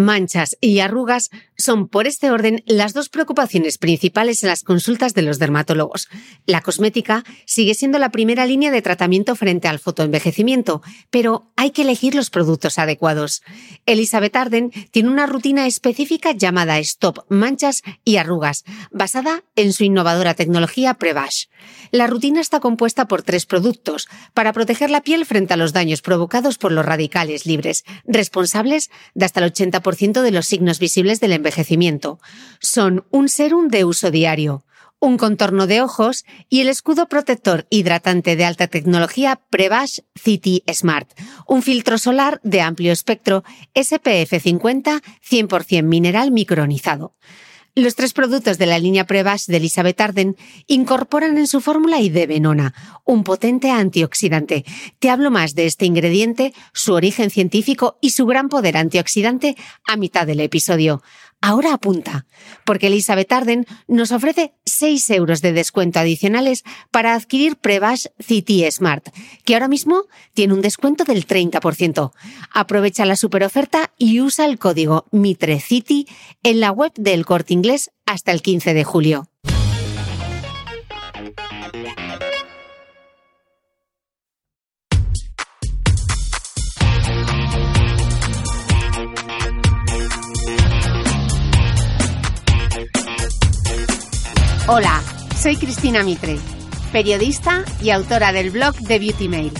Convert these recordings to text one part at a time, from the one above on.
Manchas y arrugas son, por este orden, las dos preocupaciones principales en las consultas de los dermatólogos. La cosmética sigue siendo la primera línea de tratamiento frente al fotoenvejecimiento, pero hay que elegir los productos adecuados. Elizabeth Arden tiene una rutina específica llamada Stop Manchas y Arrugas, basada en su innovadora tecnología Prevash. La rutina está compuesta por tres productos para proteger la piel frente a los daños provocados por los radicales libres, responsables de hasta el 80% de los signos visibles del envejecimiento. Son un serum de uso diario, un contorno de ojos y el escudo protector hidratante de alta tecnología Prevash City Smart, un filtro solar de amplio espectro SPF 50 100% mineral micronizado. Los tres productos de la línea Prevash de Elizabeth Arden incorporan en su fórmula Idebenona, un potente antioxidante. Te hablo más de este ingrediente, su origen científico y su gran poder antioxidante a mitad del episodio. Ahora apunta, porque Elizabeth Arden nos ofrece 6 euros de descuento adicionales para adquirir Prevash City Smart, que ahora mismo tiene un descuento del 30%. Aprovecha la superoferta y usa el código MITRECITY en la web del Corte Inglés hasta el 15 de julio. Hola, soy Cristina Mitre, periodista y autora del blog de Beauty Mail.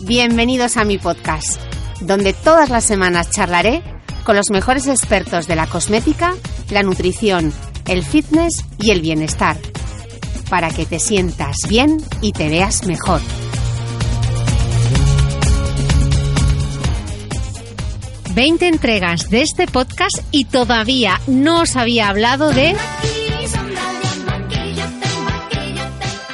Bienvenidos a mi podcast, donde todas las semanas charlaré con los mejores expertos de la cosmética, la nutrición, el fitness y el bienestar, para que te sientas bien y te veas mejor. Veinte entregas de este podcast y todavía no os había hablado de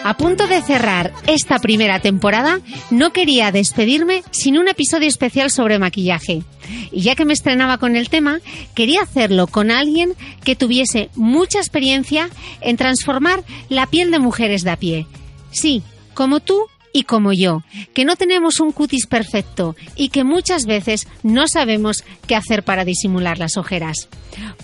A punto de cerrar esta primera temporada, no quería despedirme sin un episodio especial sobre maquillaje. Y ya que me estrenaba con el tema, quería hacerlo con alguien que tuviese mucha experiencia en transformar la piel de mujeres de a pie. Sí, como tú y como yo, que no tenemos un cutis perfecto y que muchas veces no sabemos qué hacer para disimular las ojeras.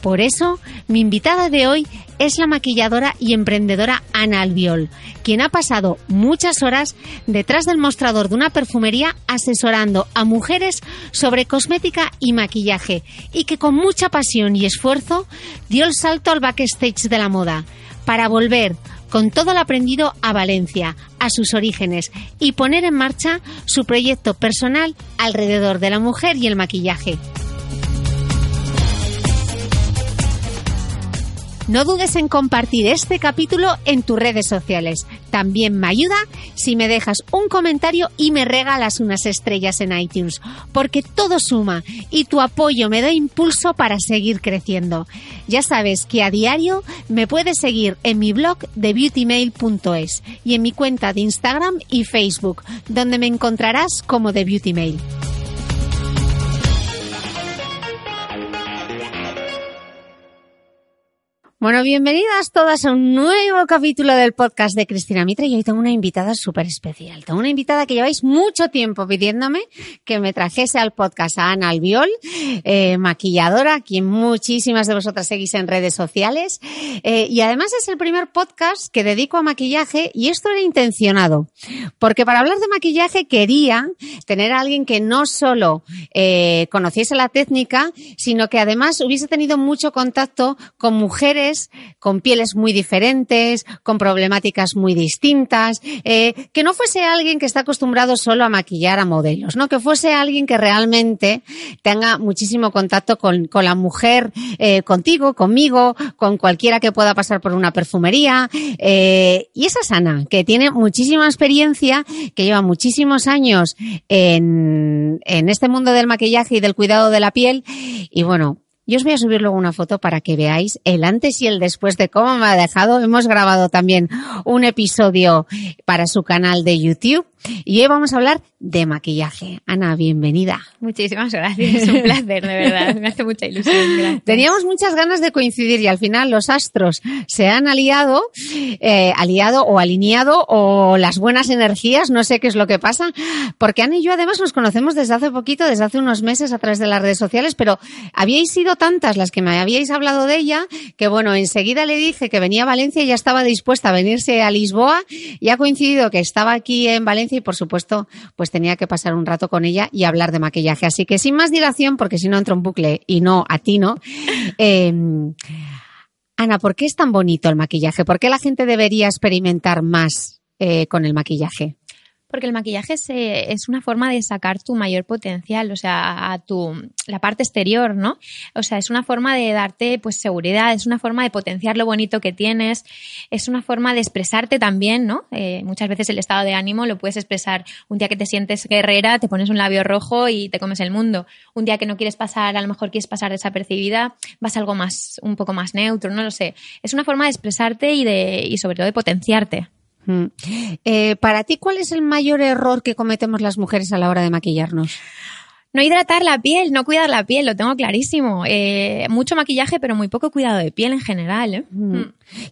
Por eso, mi invitada de hoy es la maquilladora y emprendedora Ana Albiol, quien ha pasado muchas horas detrás del mostrador de una perfumería asesorando a mujeres sobre cosmética y maquillaje y que con mucha pasión y esfuerzo dio el salto al backstage de la moda para volver con todo lo aprendido a Valencia, a sus orígenes y poner en marcha su proyecto personal alrededor de la mujer y el maquillaje. No dudes en compartir este capítulo en tus redes sociales. También me ayuda si me dejas un comentario y me regalas unas estrellas en iTunes, porque todo suma y tu apoyo me da impulso para seguir creciendo. Ya sabes que a diario me puedes seguir en mi blog de beautymail.es y en mi cuenta de Instagram y Facebook, donde me encontrarás como de Beautymail. Bueno, bienvenidas todas a un nuevo capítulo del podcast de Cristina Mitre y hoy tengo una invitada súper especial. Tengo una invitada que lleváis mucho tiempo pidiéndome que me trajese al podcast a Ana Albiol, eh, maquilladora, quien muchísimas de vosotras seguís en redes sociales. Eh, y además es el primer podcast que dedico a maquillaje y esto era intencionado. Porque para hablar de maquillaje quería tener a alguien que no solo eh, conociese la técnica, sino que además hubiese tenido mucho contacto con mujeres con pieles muy diferentes, con problemáticas muy distintas, eh, que no fuese alguien que está acostumbrado solo a maquillar a modelos, ¿no? Que fuese alguien que realmente tenga muchísimo contacto con, la mujer, eh, contigo, conmigo, con cualquiera que pueda pasar por una perfumería. Eh, y esa Sana, que tiene muchísima experiencia, que lleva muchísimos años en este mundo del maquillaje y del cuidado de la piel. Y bueno, yo os voy a subir luego una foto para que veáis el antes y el después de cómo me ha dejado. Hemos grabado también un episodio para su canal de YouTube y hoy vamos a hablar de maquillaje. Ana, bienvenida. Muchísimas gracias, es un placer, de verdad, me hace mucha ilusión. Gracias. Teníamos muchas ganas de coincidir y al final los astros se han aliado, eh, aliado o alineado o las buenas energías, no sé qué es lo que pasa, porque Ana y yo además nos conocemos desde hace poquito, desde hace unos meses a través de las redes sociales, pero habíais sido tantas las que me habíais hablado de ella que bueno, enseguida le dije que venía a Valencia y ya estaba dispuesta a venirse a Lisboa y ha coincidido que estaba aquí en Valencia y por supuesto pues tenía que pasar un rato con ella y hablar de maquillaje. Así que sin más dilación, porque si no entro en bucle y no a ti, ¿no? Eh, Ana, ¿por qué es tan bonito el maquillaje? ¿Por qué la gente debería experimentar más eh, con el maquillaje? Porque el maquillaje es, una forma de sacar tu mayor potencial, o sea, a tu la parte exterior, ¿no? O sea, es una forma de darte pues seguridad, es una forma de potenciar lo bonito que tienes, es una forma de expresarte también, ¿no? Eh, muchas veces el estado de ánimo lo puedes expresar un día que te sientes guerrera, te pones un labio rojo y te comes el mundo. Un día que no quieres pasar, a lo mejor quieres pasar desapercibida, vas a algo más, un poco más neutro, no lo sé. Es una forma de expresarte y de, y sobre todo de potenciarte. Mm. Eh, para ti, ¿cuál es el mayor error que cometemos las mujeres a la hora de maquillarnos? No hidratar la piel, no cuidar la piel, lo tengo clarísimo. Eh, mucho maquillaje, pero muy poco cuidado de piel en general. ¿eh? Mm.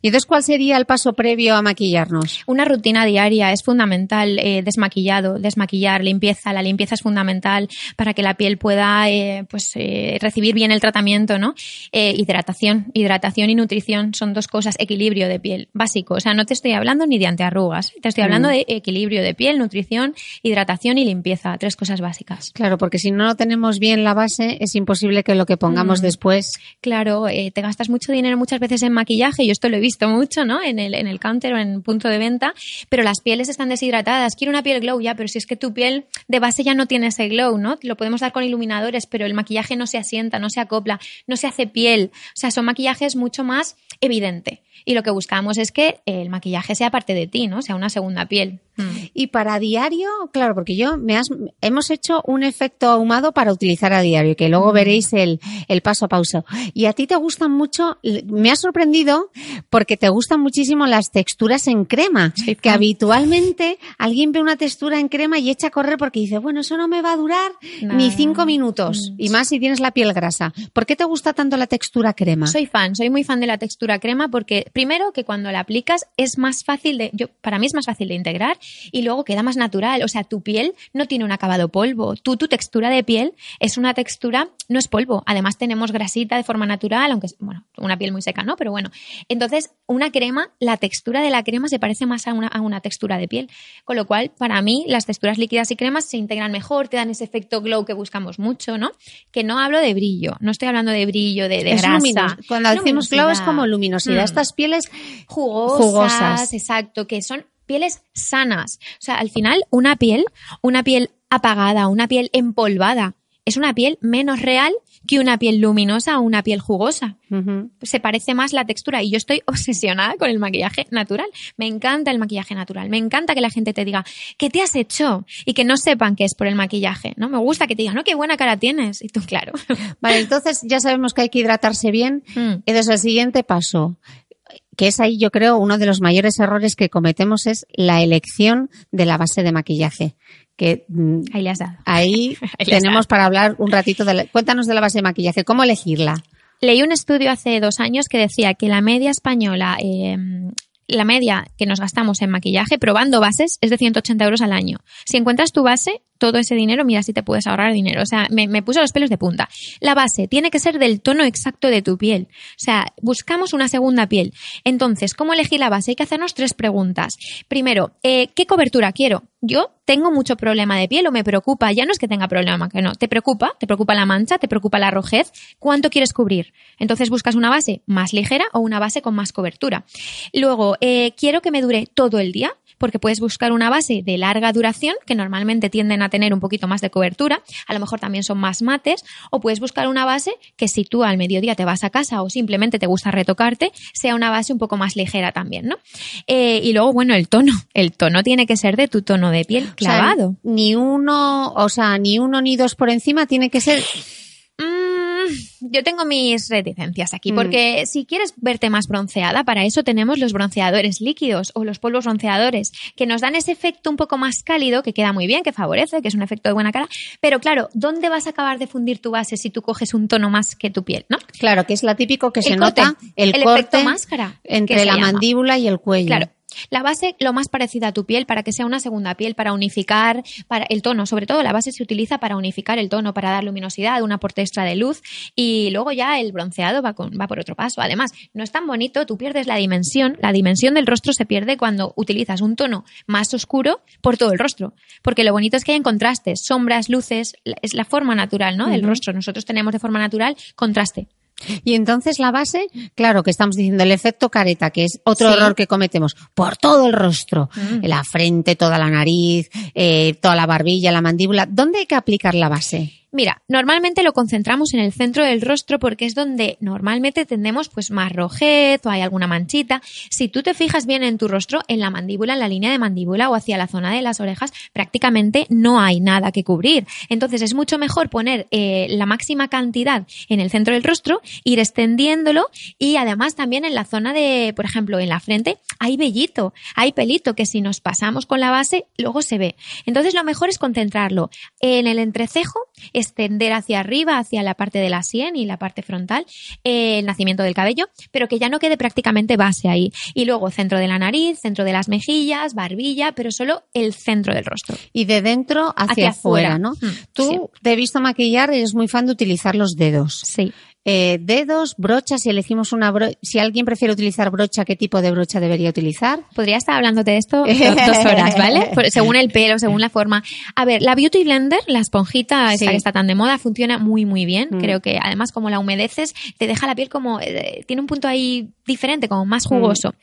¿Y entonces cuál sería el paso previo a maquillarnos? Una rutina diaria es fundamental, eh, desmaquillado, desmaquillar, limpieza. La limpieza es fundamental para que la piel pueda eh, pues, eh, recibir bien el tratamiento, ¿no? Eh, hidratación, hidratación y nutrición son dos cosas, equilibrio de piel, básico. O sea, no te estoy hablando ni de antiarrugas, te estoy hablando mm. de equilibrio de piel, nutrición, hidratación y limpieza, tres cosas básicas. Claro, porque si no tenemos bien la base, es imposible que lo que pongamos mm. después. Claro, te gastas mucho dinero muchas veces en maquillaje, y esto lo he visto mucho, ¿no? En el, en el counter o en punto de venta, pero las pieles están deshidratadas. Quiero una piel glow ya, pero si es que tu piel de base ya no tiene ese glow, ¿no? Lo podemos dar con iluminadores, pero el maquillaje no se asienta, no se acopla, no se hace piel. O sea, son maquillajes mucho más evidente. Y lo que buscamos es que el maquillaje sea parte de ti, ¿no? Sea una segunda piel. Mm. Y para diario, claro, porque yo me has, hemos hecho un efecto ahumado para utilizar a diario, que luego mm. veréis el, el paso a paso. Y a ti te gustan mucho, me ha sorprendido porque te gustan muchísimo las texturas en crema, que habitualmente alguien ve una textura en crema y echa a correr porque dice, bueno, eso no me va a durar ni cinco minutos, mm. y más si tienes la piel grasa. ¿Por qué te gusta tanto la textura crema? Soy fan, soy muy fan de la textura crema porque primero que cuando la aplicas es más fácil de, yo, para mí es más fácil de integrar y luego queda más natural. O sea, tu piel no tiene un acabado polvo. Tú, tu textura de piel es una textura, no es polvo. Además, tenemos grasita de forma natural, aunque, bueno, una piel muy seca, ¿no? Pero bueno. Entonces, una crema, la textura de la crema se parece más a una, a una textura de piel. Con lo cual, para mí, las texturas líquidas y cremas se integran mejor, te dan ese efecto glow que buscamos mucho, ¿no? Que no hablo de brillo, no estoy hablando de brillo, de, de grasa. Cuando decimos glow es como luminosidad. Mm. Estas pieles jugosas, jugosas, exacto, que son pieles sanas. O sea, al final, una piel, una piel apagada, una piel empolvada, es una piel menos real que una piel luminosa o una piel jugosa. Se parece más la textura y yo estoy obsesionada con el maquillaje natural. Me encanta el maquillaje natural. Me encanta que la gente te diga, ¿qué te has hecho? Y que no sepan que es por el maquillaje, ¿no? Me gusta que te digan, no, qué buena cara tienes. Y tú, claro. Vale, entonces ya sabemos que hay que hidratarse bien. Mm. Entonces el siguiente paso, que es ahí yo creo uno de los mayores errores que cometemos es la elección de la base de maquillaje. Que mm, ahí le has dado. Ahí, tenemos para hablar un ratito de cuéntanos de la base de maquillaje, ¿cómo elegirla? Leí un estudio hace dos años que decía que la media española eh, la media que nos gastamos en maquillaje probando bases es de 180 euros al año. Si encuentras tu base, todo ese dinero, mira si te puedes ahorrar dinero. O sea, me, me puso los pelos de punta. La base tiene que ser del tono exacto de tu piel. O sea, buscamos una segunda piel. Entonces, ¿cómo elegir la base? Hay que hacernos tres preguntas. Primero, eh, ¿qué cobertura quiero? Yo tengo mucho problema de piel o me preocupa, ya no es que tenga problema, que no, te preocupa, te preocupa la mancha, te preocupa la rojez, ¿cuánto quieres cubrir? Entonces buscas una base más ligera o una base con más cobertura. Luego, eh, quiero que me dure todo el día, porque puedes buscar una base de larga duración, que normalmente tienden a tener un poquito más de cobertura, a lo mejor también son más mates, o puedes buscar una base que si tú al mediodía te vas a casa o simplemente te gusta retocarte, sea una base un poco más ligera también, ¿no? Eh, y luego, bueno, el tono. El tono tiene que ser de tu tono de piel clavado. O sea, ni uno, o sea, ni uno ni dos por encima, tiene que ser yo tengo mis reticencias aquí, porque si quieres verte más bronceada, para eso tenemos los bronceadores líquidos o los polvos bronceadores, que nos dan ese efecto un poco más cálido, que queda muy bien, que favorece, que es un efecto de buena cara. Pero claro, ¿dónde vas a acabar de fundir tu base si tú coges un tono más que tu piel, no? Claro, que es la típico que El se corte, nota el, el corte efecto máscara, entre la llama. mandíbula y el cuello. Claro. La base lo más parecida a tu piel para que sea una segunda piel, para unificar para el tono. Sobre todo la base se utiliza para unificar el tono, para dar luminosidad, un aporte extra de luz y luego ya el bronceado va, con- va por otro paso. Además, no es tan bonito, tú pierdes la dimensión. La dimensión del rostro se pierde cuando utilizas un tono más oscuro por todo el rostro. Porque lo bonito es que hay contrastes, sombras, luces, es la forma natural ¿no? del rostro. Nosotros tenemos de forma natural contraste. Y entonces la base, claro que estamos diciendo el efecto careta, que es otro Sí. error que cometemos, por todo el rostro, Mm. la frente, toda la nariz, eh, toda la barbilla, la mandíbula. ¿Dónde hay que aplicar la base? Mira, normalmente lo concentramos en el centro del rostro porque es donde normalmente tendemos pues más rojez o hay alguna manchita. Si tú te fijas bien en tu rostro, en la mandíbula, en la línea de mandíbula o hacia la zona de las orejas, prácticamente no hay nada que cubrir. Entonces es mucho mejor poner eh, la máxima cantidad en el centro del rostro, ir extendiéndolo y además también en la zona de, por ejemplo, en la frente hay vellito, hay pelito que si nos pasamos con la base luego se ve. Entonces lo mejor es concentrarlo en el entrecejo, extender hacia arriba, hacia la parte de la sien y la parte frontal, eh, el nacimiento del cabello, pero que ya no quede prácticamente base ahí. Y luego centro de la nariz, centro de las mejillas, barbilla, pero solo el centro del rostro. Y de dentro hacia, Hacia afuera, afuera. ¿no? Mm, Tú sí. te he visto maquillar, eres muy fan de utilizar los dedos. Sí. Eh, dedos, brochas, si elegimos una brocha, si alguien prefiere utilizar brocha, ¿qué tipo de brocha debería utilizar? Podría estar hablándote de esto do- dos horas, ¿vale? Por- según el pelo, según la forma. A ver, la Beauty Blender, la esponjita esta Sí. que está tan de moda, funciona muy, muy bien. Mm. Creo que además como la humedeces, te deja la piel como, eh, tiene un punto ahí diferente, como más jugoso.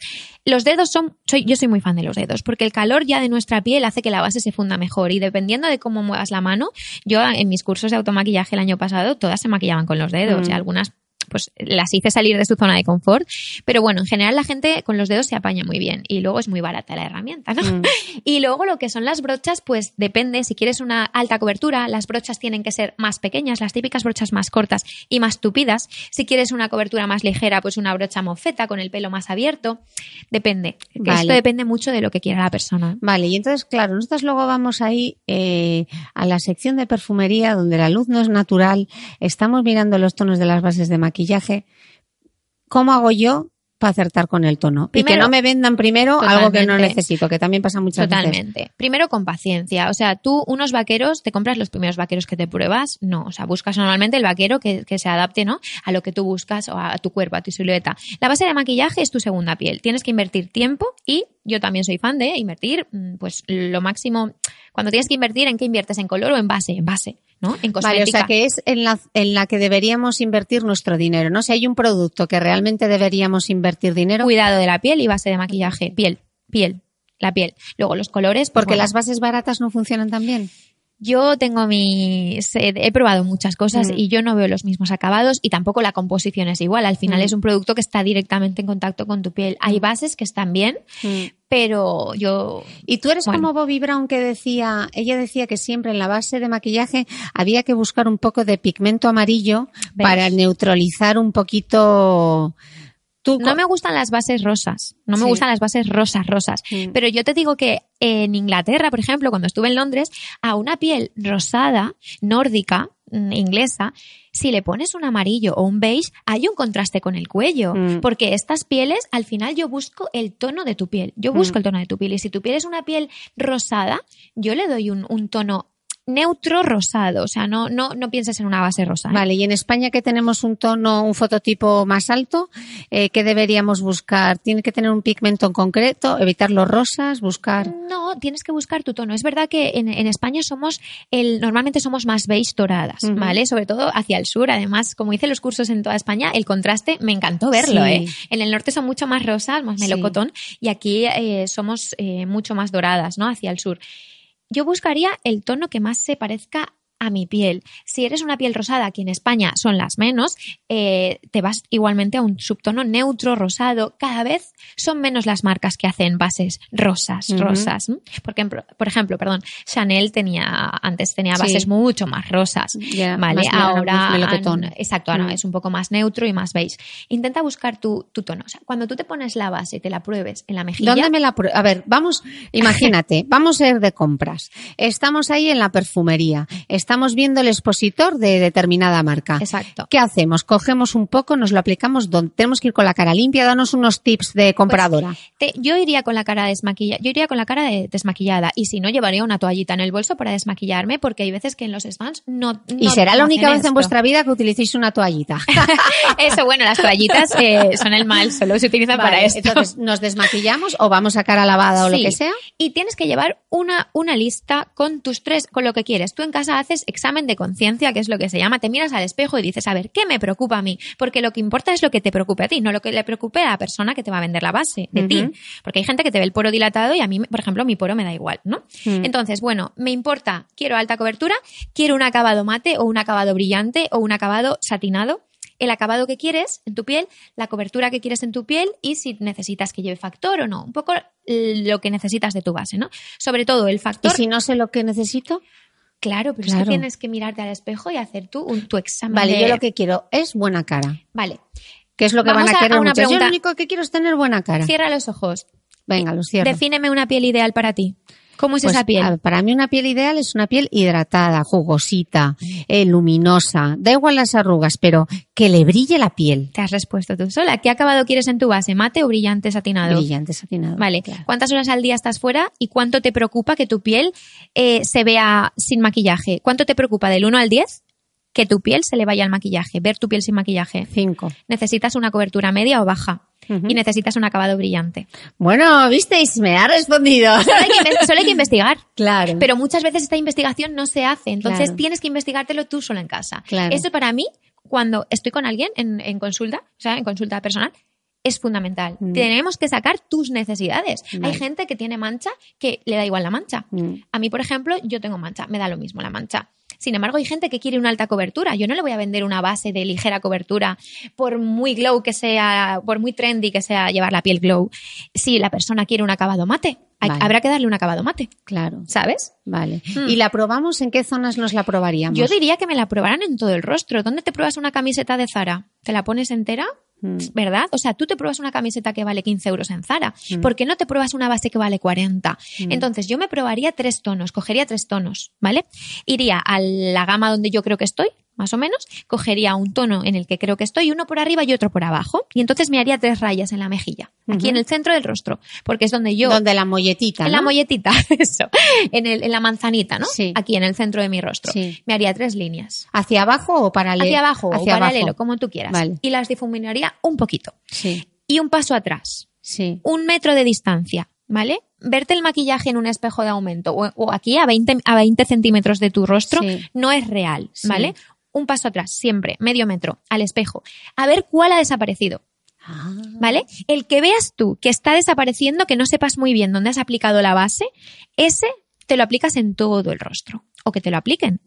Los dedos son, soy, yo soy muy fan de los dedos, porque el calor ya de nuestra piel hace que la base se funda mejor y dependiendo de cómo muevas la mano, yo en mis cursos de automaquillaje el año pasado, todas se maquillaban con los dedos Mm. y algunas pues las hice salir de su zona de confort, pero bueno, en general la gente con los dedos se apaña muy bien y luego es muy barata la herramienta, ¿no? Mm. Y luego lo que son las brochas, pues depende, si quieres una alta cobertura, las brochas tienen que ser más pequeñas, las típicas brochas más cortas y más tupidas. Si quieres una cobertura más ligera, pues una brocha mofeta con el pelo más abierto, depende. Vale. Esto depende mucho de lo que quiera la persona. Vale, y entonces, claro, nosotros luego vamos ahí eh, a la sección de perfumería donde la luz no es natural, estamos mirando los tonos de las bases de maquillaje. ¿Cómo hago yo para acertar con el tono? y que no me vendan primero algo que no Totalmente. necesito, que también pasa muchas veces. Totalmente. Primero con paciencia. O sea, tú unos vaqueros, te compras los primeros vaqueros que te pruebas. No, o sea, buscas normalmente el vaquero que, que se adapte, ¿no? A lo que tú buscas o a tu cuerpo, a tu silueta. La base de maquillaje es tu segunda piel. Tienes que invertir tiempo y yo también soy fan de invertir, mm, pues lo máximo. Cuando tienes que invertir, ¿en qué inviertes? ¿En color o en base? En base, ¿no? En cosmética. Vale, o sea que es en la, en la que deberíamos invertir nuestro dinero, ¿no? Si hay un producto que realmente deberíamos invertir dinero, Cuidado de la piel y base de maquillaje. Piel, piel, la piel. Luego los colores. pues porque bueno, las bases baratas no funcionan tan bien. Yo tengo mis. He, probado muchas cosas Mm. y yo no veo los mismos acabados y tampoco la composición es igual. Al final Mm. es un producto que está directamente en contacto con tu piel. Hay bases que están bien, pero yo. Y tú eres Bueno. como Bobby Brown que decía, ella decía que siempre en la base de maquillaje había que buscar un poco de pigmento amarillo ¿Ves? para neutralizar un poquito. Tú No me gustan las bases rosas. No me Sí. gustan las bases rosas, rosas. Mm. Pero yo te digo que en Inglaterra, por ejemplo, cuando estuve en Londres, a una piel rosada, nórdica, mm, inglesa, si le pones un amarillo o un beige, hay un contraste con el cuello. Mm. Porque estas pieles, al final yo busco el tono de tu piel. Yo busco Mm. el tono de tu piel. Y si tu piel es una piel rosada, yo le doy un, un tono neutro rosado, o sea, no, no, no pienses en una base rosa. ¿eh? Vale, y en España que tenemos un tono, un fototipo más alto, eh, ¿qué deberíamos buscar? ¿Tiene que tener un pigmento en concreto? ¿Evitar los rosas? ¿Buscar? No, tienes que buscar tu tono. Es verdad que en, en España somos, el, normalmente somos más beige doradas. ¿vale? Sobre todo hacia el sur. Además, como hice los cursos en toda España, el contraste me encantó verlo, Sí. ¿eh? En el norte son mucho más rosas, más Sí. melocotón, y aquí eh, somos eh, mucho más doradas, ¿no? Hacia el sur. Yo buscaría el tono que más se parezca a mi piel. Si eres una piel rosada, que en España son las menos, eh, te vas igualmente a un subtono neutro, rosado. Cada vez son menos las marcas que hacen bases rosas, rosas. ¿m? Por ejemplo, perdón, Chanel tenía, antes tenía Sí. bases mucho más rosas. Ya, Vale, más ahora más exacto, ahora Mm. es un poco más neutro y más beige. Intenta buscar tu, tu tono. O sea, cuando tú te pones la base y te la pruebes en la mejilla, ¿Dónde me la A ver, vamos, imagínate, vamos a ir de compras. Estamos ahí en la perfumería. Estamos viendo el expositor de determinada marca. Exacto. ¿Qué hacemos? Cogemos un poco, nos lo aplicamos donde tenemos que ir con la cara limpia. Danos unos tips de compradora. Te- yo iría con la cara desmaquillada, yo iría con la cara de- desmaquillada y si no llevaría una toallita en el bolso para desmaquillarme porque hay veces que en los stands no, y será la única vez en vuestra vida que utilicéis una toallita. Eso, bueno, las toallitas eh, son el mal, solo se utilizan para esto. Entonces, ¿nos desmaquillamos o vamos a cara lavada o lo que sea? Y tienes que llevar una, una lista con tus tres, con lo que quieres. Tú en casa haces examen de conciencia, que es lo que se llama. Te miras al espejo y dices, a ver, ¿qué me preocupa a mí? Porque lo que importa es lo que te preocupe a ti, no lo que le preocupe a la persona que te va a vender la base de ti. Porque hay gente que te ve el poro dilatado y a mí, por ejemplo, mi poro me da igual, ¿no? Mm. Entonces, bueno, me importa, quiero alta cobertura, quiero un acabado mate o un acabado brillante o un acabado satinado. El acabado que quieres en tu piel, la cobertura que quieres en tu piel y si necesitas que lleve factor o no. Un poco eh, lo que necesitas de tu base, ¿no? Sobre todo el ¿Y factor. si no sé lo que necesito? Claro, pero es Claro. que tienes que mirarte al espejo y hacer tú un- tu examen. Vale, de- yo lo que quiero es buena cara. Vale, ¿Qué es lo que Vamos van a a- querer una? Yo lo único que quiero es tener buena cara. cierra los ojos. Venga, lo cierro. Defíneme una piel ideal para ti. ¿Cómo es Pues, esa piel? para mí una piel ideal es una piel hidratada, jugosita, eh, luminosa. Da igual las arrugas, pero que le brille la piel. Te has respuesto tú sola. ¿Qué acabado quieres en tu base? ¿Mate o brillante satinado? Brillante, satinado. Vale. claro. ¿Cuántas horas al día estás fuera y cuánto te preocupa que tu piel eh, se vea sin maquillaje? ¿Cuánto te preocupa del 1 al 10 que tu piel se le vaya al maquillaje? Ver tu piel sin maquillaje. Cinco. Necesitas una cobertura media o baja y necesitas un acabado brillante. Bueno, visteis, me ha respondido. Solo hay que, inves- solo hay que investigar. claro. Pero muchas veces esta investigación no se hace, entonces Claro. tienes que investigártelo tú solo en casa. Claro. Eso para mí, cuando estoy con alguien en, en consulta, o sea, en consulta personal, es fundamental. Mm. Tenemos que sacar tus necesidades. Vale. Hay gente que tiene mancha que le da igual la mancha. Mm. A mí, por ejemplo, yo tengo mancha, me da lo mismo la mancha. Sin embargo, hay gente que quiere una alta cobertura. Yo no le voy a vender una base de ligera cobertura por muy glow que sea, por muy trendy que sea llevar la piel glow. Si la persona quiere un acabado mate, Vale. habrá que darle un acabado mate, Claro. ¿sabes? Vale. Hmm. ¿Y la probamos? ¿En qué zonas nos la probaríamos? Yo diría que me la probaran en todo el rostro. ¿Dónde te pruebas una camiseta de Zara? ¿Te la pones entera? Mm. ¿Verdad? O sea, tú te pruebas una camiseta que vale 15 euros en Zara. Mm. ¿Por qué no te pruebas una base que vale 40? Mm. Entonces, yo me probaría tres tonos, cogería tres tonos, ¿vale? Iría a la gama donde yo creo que estoy, más o menos, cogería un tono en el que creo que estoy, uno por arriba y otro por abajo, y entonces me haría tres rayas en la mejilla, aquí en el centro del rostro, porque es donde yo... Donde la molletita, En ¿no? la molletita, eso. En, el- en la manzanita, ¿no? Sí. Aquí en el centro de mi rostro. Sí. Me haría tres líneas. ¿Hacia abajo o paralelo? Hacia abajo Hacia o paralelo, abajo. como tú quieras. Vale. Y las difuminaría un poquito. Sí, Y un paso atrás. sí. Un metro de distancia, ¿vale? Verte el maquillaje en un espejo de aumento o, o aquí a 20, a 20 centímetros de tu rostro Sí. no es real, Sí. Un paso atrás, siempre, medio metro, al espejo. A ver cuál ha desaparecido. Ah, ¿Vale? El que veas tú que está desapareciendo, que no sepas muy bien dónde has aplicado la base, ese te lo aplicas en todo el rostro. O que te lo apliquen,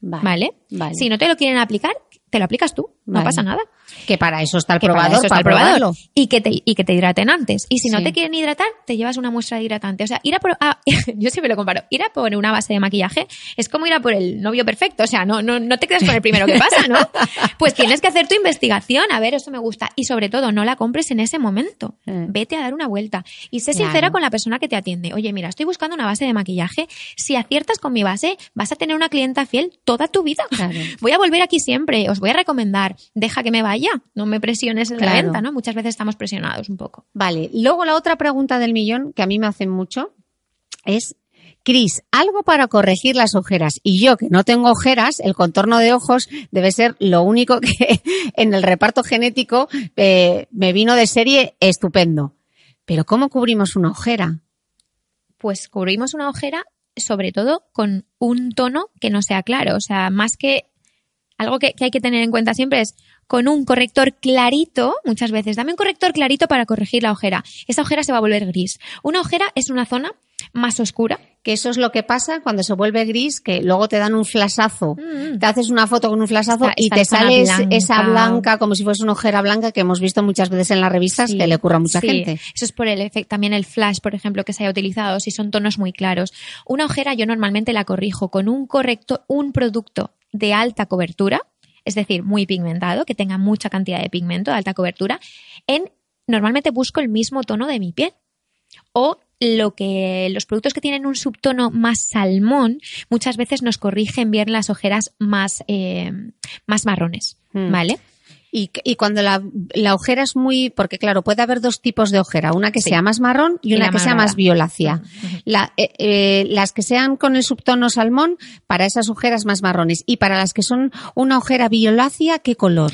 vale. ¿vale? Vale. Si no te lo quieren aplicar, te lo aplicas tú. No Vale. pasa nada. Que para eso está el Que para probador, eso está para el probador. probarlo. Y que, te, y que te hidraten antes. Y si no Sí. te quieren hidratar, te llevas una muestra de hidratante. O sea, ir a por, a- yo siempre lo comparo, ir a por una base de maquillaje es como ir a por el novio perfecto. O sea, no, no, no te quedas con el primero que pasa, ¿no? Pues tienes que hacer tu investigación, a ver, eso me gusta. Y sobre todo, no la compres en ese momento. Mm. Vete a dar una vuelta. Y sé Claro. sincera con la persona que te atiende. Oye, mira, estoy buscando una base de maquillaje. Si aciertas con mi base, vas a tener una clienta fiel toda tu vida. Claro. Voy a volver aquí siempre, os voy a recomendar. Deja que me vaya, no me presiones en la venta, ¿no? Muchas veces estamos presionados un poco. Vale. Luego la otra pregunta del millón que a mí me hacen mucho es Cris, algo para corregir las ojeras. Y yo, que no tengo ojeras, el contorno de ojos debe ser lo único que en el reparto genético eh, me vino de serie estupendo. Pero ¿cómo cubrimos una ojera? Pues cubrimos una ojera sobre todo con un tono que no sea claro. O sea, más que algo que, que, hay que tener en cuenta siempre es con un corrector clarito, muchas veces, dame un corrector clarito para corregir la ojera. Esa ojera se va a volver gris. Una ojera es una zona más oscura. Que eso es lo que pasa cuando se vuelve gris, que luego te dan un flasazo. Mm. Te haces una foto con un flasazo y te sale blanca. esa blanca, como si fuese una ojera blanca que hemos visto muchas veces en las revistas, sí, que le ocurre a mucha sí. gente. Eso es por el efecto, también el flash, por ejemplo, que se haya utilizado, si son tonos muy claros. Una ojera yo normalmente la corrijo con un corrector, un producto de alta cobertura, es decir, muy pigmentado, que tenga mucha cantidad de pigmento, de alta cobertura, en normalmente busco el mismo tono de mi piel. O lo que los productos que tienen un subtono más salmón muchas veces nos corrigen bien las ojeras más, eh, más marrones, Mm. ¿vale? Y, y cuando la, la ojera es muy, porque claro, puede haber dos tipos de ojera, una que Sí. sea más marrón y, Y una que sea más violácea. La- eh, eh, las que sean con el subtono salmón, para esas ojeras más marrones. Y para las que son una ojera violácea, ¿qué color?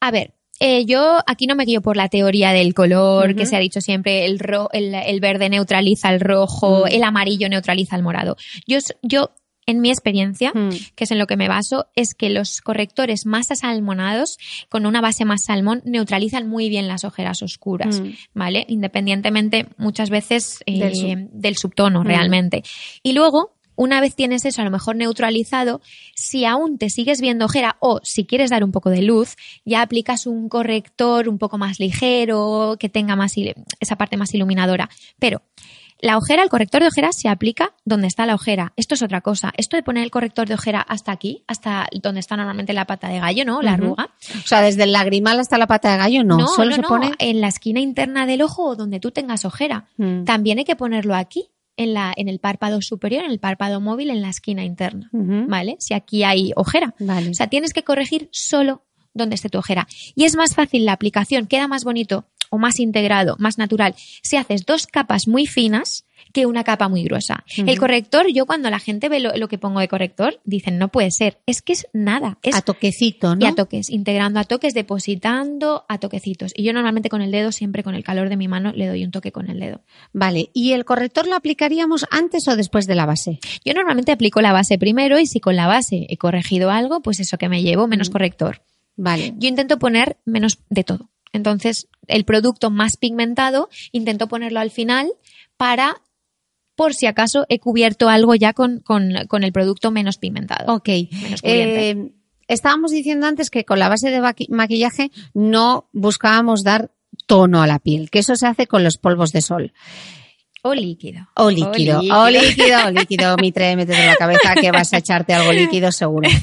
A ver, eh, yo aquí no me guío por la teoría del color que se ha dicho siempre, el, ro- el, el verde neutraliza el rojo, Mm. el amarillo neutraliza el morado. Yo, yo en mi experiencia, Mm. que es en lo que me baso, es que los correctores más asalmonados, con una base más salmón, neutralizan muy bien las ojeras oscuras, Mm. ¿vale? Independientemente muchas veces eh, Del del, sub- subtono Mm. realmente. Y luego, una vez tienes eso a lo mejor neutralizado, si aún te sigues viendo ojera o si quieres dar un poco de luz, ya aplicas un corrector un poco más ligero, que tenga más esa parte más iluminadora. Pero la ojera, el corrector de ojera se aplica donde está la ojera. Esto es otra cosa. Esto de poner el corrector de ojera hasta aquí, hasta donde está normalmente la pata de gallo, ¿no? La arruga. O sea, desde el lagrimal hasta la pata de gallo, no. Solo no, se no, pone. en la esquina interna del ojo o donde tú tengas ojera. Mm. También hay que ponerlo aquí, en, la, en el párpado superior, en el párpado móvil, en la esquina interna. ¿Vale? Si aquí hay ojera. Vale. O sea, tienes que corregir solo donde esté tu ojera. Y es más fácil la aplicación, queda más bonito o más integrado, más natural, si haces dos capas muy finas que una capa muy gruesa. El corrector, yo cuando la gente ve lo, lo que pongo de corrector, dicen, no puede ser. Es que es nada. Es a toquecito, ¿no? y a toques, integrando a toques, depositando a toquecitos. Y yo normalmente con el dedo, siempre con el calor de mi mano, le doy un toque con el dedo. Vale. ¿Y el corrector lo aplicaríamos antes o después de la base? Yo normalmente aplico la base primero y si con la base he corregido algo, pues eso que me llevo, menos corrector. Vale. Yo intento poner menos de todo. Entonces, el producto más pigmentado, intento ponerlo al final para, por si acaso, he cubierto algo ya con, con- con el producto menos pigmentado. Ok. Menos. Eh, estábamos diciendo antes que con la base de maqui- maquillaje no buscábamos dar tono a la piel, que eso se hace con los polvos de sol. O líquido. O líquido, o líquido, o líquido, Mitre, métete en la cabeza que vas a echarte algo líquido seguro.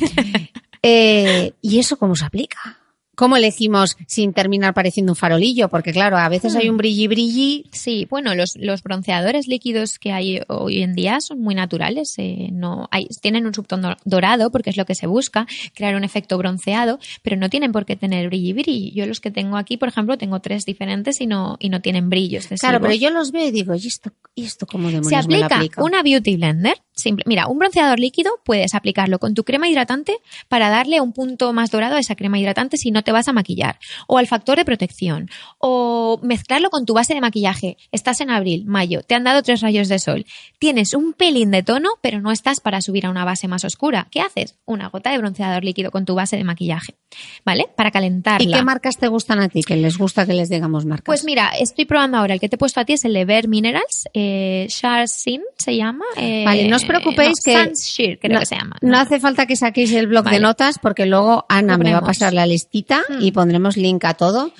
Eh, ¿Y eso cómo se aplica? ¿Cómo elegimos sin terminar pareciendo un farolillo? Porque claro, a veces hay un brilli brilli. Sí, bueno, los, los bronceadores líquidos que hay hoy en día son muy naturales. eh, no hay, tienen un subtono dorado porque es lo que se busca, crear un efecto bronceado, pero no tienen por qué tener brilli brilli. Yo los que tengo aquí, por ejemplo, tengo tres diferentes y no, y no tienen brillos. Claro, pero yo los veo y digo, ¿y esto, y esto cómo demonios Se me lo aplica aplico? una beauty blender. Simple. Mira, un bronceador líquido puedes aplicarlo con tu crema hidratante para darle un punto más dorado a esa crema hidratante si no te vas a maquillar. O al factor de protección. O mezclarlo con tu base de maquillaje. Estás en abril, mayo, te han dado tres rayos de sol. Tienes un pelín de tono, pero no estás para subir a una base más oscura. ¿Qué haces? Una gota de bronceador líquido con tu base de maquillaje. ¿Vale? Para calentarla. ¿Y qué marcas te gustan a ti? Que les gusta que les digamos marcas. Pues mira, estoy probando ahora. El que te he puesto a ti es el de Bare Minerals. Eh, Charsin se llama. eh, Vale, no os preocupéis no, que- creo no, que se llama. no hace falta que saquéis el blog de notas porque luego Ana me va a pasar la listita Hmm. y pondremos link a todo.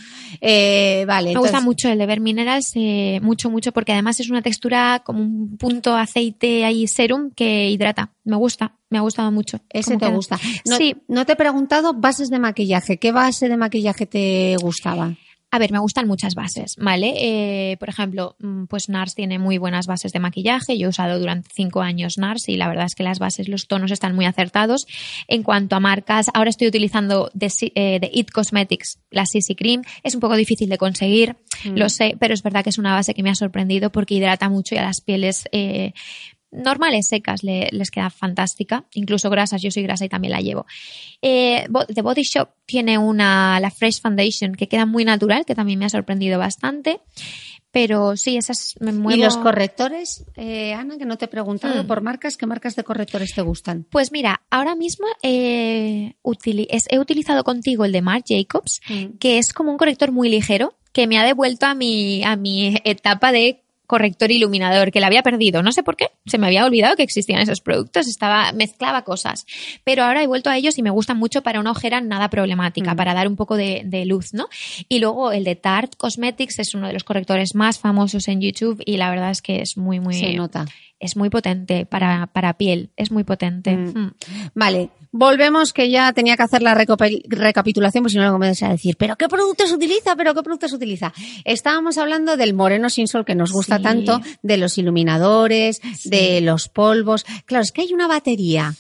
Eh, vale, Me entonces- gusta mucho el de Bare Minerals, eh, mucho, mucho, porque además es una textura como un punto aceite ahí serum que hidrata. Me gusta, me ha gustado mucho. Ese te queda. gusta. No, Sí, no te he preguntado bases de maquillaje. ¿Qué base de maquillaje te gustaba? A ver, me gustan muchas bases, ¿vale? Eh, por ejemplo, mm, pues NARS tiene muy buenas bases de maquillaje. Yo he usado durante cinco años NARS y la verdad es que las bases, los tonos están muy acertados. En cuanto a marcas, ahora estoy utilizando de, eh, de It Cosmetics, la CC Cream. Es un poco difícil de conseguir, Mm. lo sé, pero es verdad que es una base que me ha sorprendido porque hidrata mucho y a las pieles... eh, normales, secas, le- les queda fantástica. Incluso grasas, yo soy grasa y también la llevo. Eh, The Body Shop tiene una, la Fresh Foundation, que queda muy natural, que también me ha sorprendido bastante. Pero sí, esas me muevo. ¿Y los correctores, eh, Ana, que no te he preguntado Mm. por marcas, qué marcas de correctores te gustan? Pues mira, ahora mismo eh, he utilizado contigo el de Marc Jacobs, Mm. que es como un corrector muy ligero, que me ha devuelto a mi, a mi etapa de corrector iluminador, que la había perdido. No sé por qué, se me había olvidado que existían esos productos, estaba, mezclaba cosas. Pero ahora he vuelto a ellos y me gustan mucho para una ojera nada problemática, Mm. para dar un poco de, de luz, ¿no? Y luego el de Tarte Cosmetics es uno de los correctores más famosos en YouTube y la verdad es que es muy, muy, Se nota. Es muy potente para, para piel, es muy potente. Mm. Mm. Vale, volvemos que ya tenía que hacer la recapitulación, pues si no me vas a decir, ¿pero qué productos utiliza? ¿Pero qué productos utiliza? Estábamos hablando del moreno sin sol que nos gusta Sí. tanto, de los iluminadores, de los polvos. Claro, es que hay una batería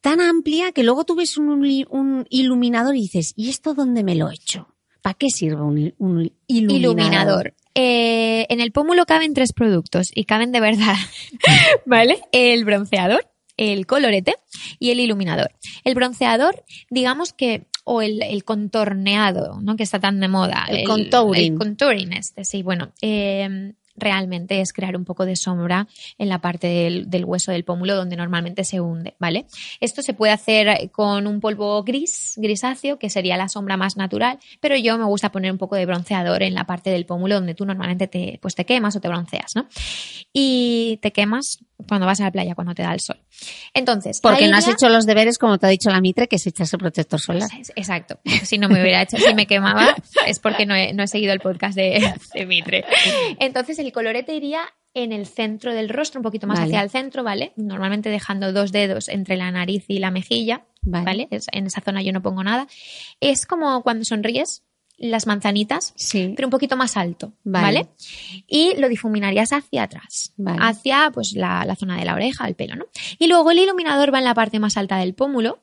tan amplia que luego tú ves un, iluminador y dices, ¿y esto dónde me lo he hecho? ¿Para qué sirve un, un iluminador? Iluminador. Eh, en el pómulo caben tres productos y caben de verdad, ¿vale? El bronceador, el colorete y el iluminador. El bronceador, digamos que, o el, el contorneado, ¿no? Que está tan de moda. El contouring. El contouring este, sí, bueno. eh, realmente es crear un poco de sombra en la parte del, hueso del pómulo donde normalmente se hunde, ¿vale? Esto se puede hacer con un polvo gris, grisáceo, que sería la sombra más natural, pero yo me gusta poner un poco de bronceador en la parte del pómulo donde tú normalmente te, pues te quemas o te bronceas, ¿no? Y te quemas cuando vas a la playa, cuando te da el sol. Entonces, Porque no has hecho los deberes como te ha dicho la Mitre, que es echarse protector solar. Es- Exacto. Si no me hubiera hecho, si me quemaba, es porque no he, no he seguido el podcast de, de Mitre. Entonces, el colorete iría en el centro del rostro, un poquito más Vale. hacia el centro, ¿vale? Normalmente dejando dos dedos entre la nariz y la mejilla, Vale. ¿vale? Es- en esa zona yo no pongo nada. Es como cuando sonríes, las manzanitas, Sí. pero un poquito más alto, Vale. ¿vale? Y lo difuminarías hacia atrás, Vale. hacia pues la, la zona de la oreja, el pelo, ¿no? Y luego el iluminador va en la parte más alta del pómulo,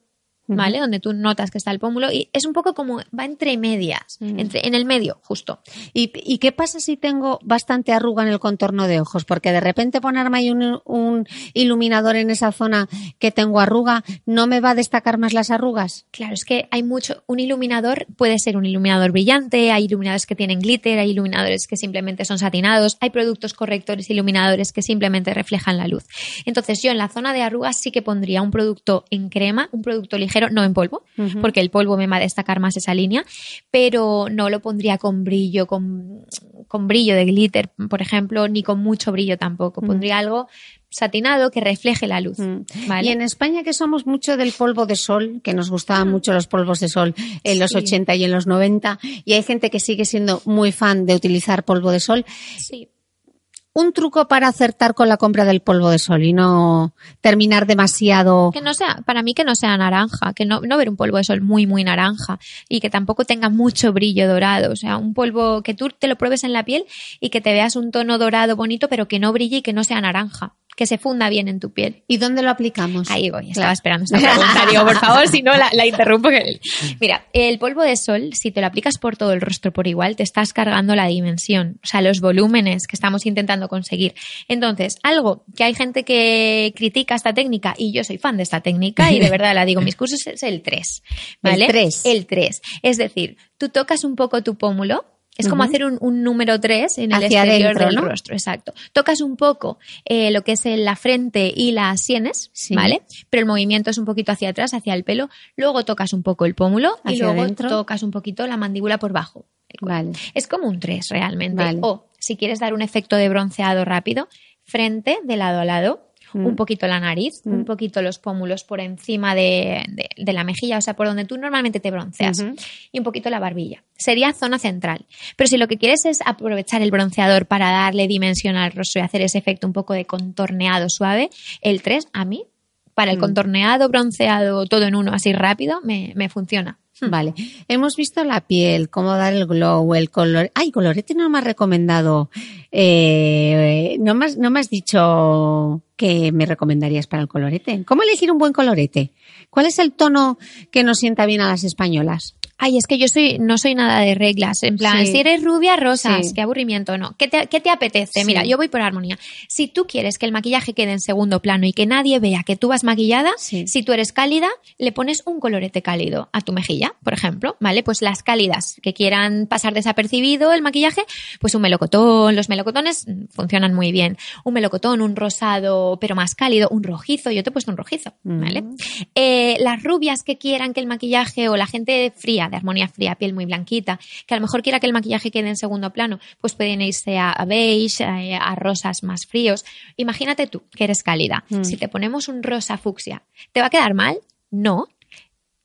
¿vale? Donde tú notas que está el pómulo y es un poco como va entre medias, Mm. entre, en el medio, justo. ¿Y, y qué pasa si tengo bastante arruga en el contorno de ojos? Porque de repente ponerme ahí un, un iluminador en esa zona que tengo arruga, ¿no me va a destacar más las arrugas? Claro, es que hay mucho. Un iluminador puede ser un iluminador brillante, hay iluminadores que tienen glitter, hay iluminadores que simplemente son satinados, hay productos correctores iluminadores que simplemente reflejan la luz. Entonces, yo en la zona de arrugas sí que pondría un producto en crema, un producto ligero, no en polvo, porque el polvo me va a destacar más esa línea, pero no lo pondría con brillo, con, con brillo de glitter, por ejemplo, ni con mucho brillo tampoco. Pondría algo satinado que refleje la luz. Mm. ¿vale? Y en España que somos mucho del polvo de sol, que nos gustaban mucho los polvos de sol en los Sí. 80 y en los 90, y hay gente que sigue siendo muy fan de utilizar polvo de sol. Sí. Un truco para acertar con la compra del polvo de sol y no terminar demasiado... Que no sea, para mí que no sea naranja, que no, no ver un polvo de sol muy, muy naranja y que tampoco tenga mucho brillo dorado. O sea, un polvo que tú te lo pruebes en la piel y que te veas un tono dorado bonito, pero que no brille y que no sea naranja, que se funda bien en tu piel. ¿Y dónde lo aplicamos? Ahí voy, estaba esperando esta pregunta. Digo, por favor, si no, la, la interrumpo. Mira, el polvo de sol, si te lo aplicas por todo el rostro por igual, te estás cargando la dimensión, o sea, los volúmenes que estamos intentando conseguir. Entonces, algo que hay gente que critica esta técnica, y yo soy fan de esta técnica, y de verdad la digo, mis cursos es el 3, ¿vale? El tres. El 3. Es decir, tú tocas un poco tu pómulo, es como hacer un, un número 3 en el Hacia exterior adentro, del ¿no? rostro, exacto. Tocas un poco eh, lo que es la frente y las sienes, Sí. ¿vale? Pero el movimiento es un poquito hacia atrás, hacia el pelo. Luego tocas un poco el pómulo y luego adentro. tocas un poquito la mandíbula por bajo. Vale. Es como un 3 realmente. Vale. O si quieres dar un efecto de bronceado rápido, frente de lado a lado, Mm. un poquito la nariz, Mm. un poquito los pómulos por encima de, de- de la mejilla, o sea, por donde tú normalmente te bronceas, y un poquito la barbilla. Sería zona central. Pero si lo que quieres es aprovechar el bronceador para darle dimensión al rostro y hacer ese efecto un poco de contorneado suave, el 3 a mí, para el Mm. contorneado, bronceado, todo en uno así rápido, me, me funciona. Vale. Hemos visto la piel, cómo dar el glow, el color. Ay, colorete no me has recomendado. Eh, no, me has, no me has dicho que me recomendarías para el colorete. ¿Cómo elegir un buen colorete? ¿Cuál es el tono que nos sienta bien a las españolas? Ay, es que yo soy, no soy nada de reglas. En plan, Sí. si eres rubia, rosas, Sí. qué aburrimiento, no. ¿Qué te, qué te apetece? Sí. Mira, yo voy por armonía. Si tú quieres que el maquillaje quede en segundo plano y que nadie vea que tú vas maquillada, si tú eres cálida, le pones un colorete cálido a tu mejilla, por ejemplo, ¿vale? Pues las cálidas que quieran pasar desapercibido el maquillaje, pues un melocotón. Los melocotones funcionan muy bien. Un melocotón, un rosado, pero más cálido, un rojizo. Yo te he puesto un rojizo, ¿vale? Eh, las rubias que quieran que el maquillaje o la gente fría, de armonía fría, piel muy blanquita, que a lo mejor quiera que el maquillaje quede en segundo plano, pues pueden irse a, beige, a, a rosas más fríos. Imagínate tú, que eres cálida. Si te ponemos un rosa fucsia, ¿te va a quedar mal? No.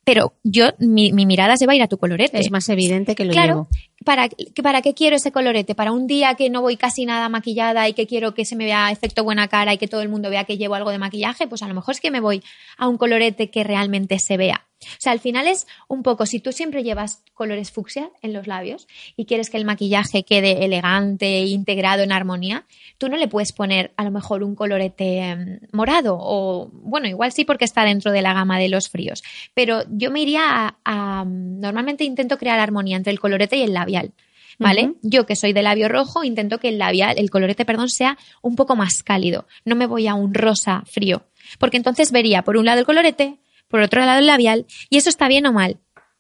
Pero yo, mi, mi mirada se va a ir a tu colorete. Es más evidente que lo Claro, llevo. ¿para, que- ¿para qué quiero ese colorete? ¿Para un día que no voy casi nada maquillada y que quiero que se me vea efecto buena cara y que todo el mundo vea que llevo algo de maquillaje? Pues a lo mejor es que me voy a un colorete que realmente se vea. O sea, al final es un poco, si tú siempre llevas colores fucsia en los labios y quieres que el maquillaje quede elegante integrado en armonía, tú no le puedes poner a lo mejor un colorete mm, morado o, bueno, igual sí porque está dentro de la gama de los fríos, pero yo me iría a, a- normalmente intento crear armonía entre el colorete y el labial. ¿Vale? Yo que soy de labio rojo, intento que el labial, el colorete, perdón, sea un poco más cálido. No me voy a un rosa frío. Porque entonces vería por un lado el colorete, por otro lado el labial, y eso está bien o mal.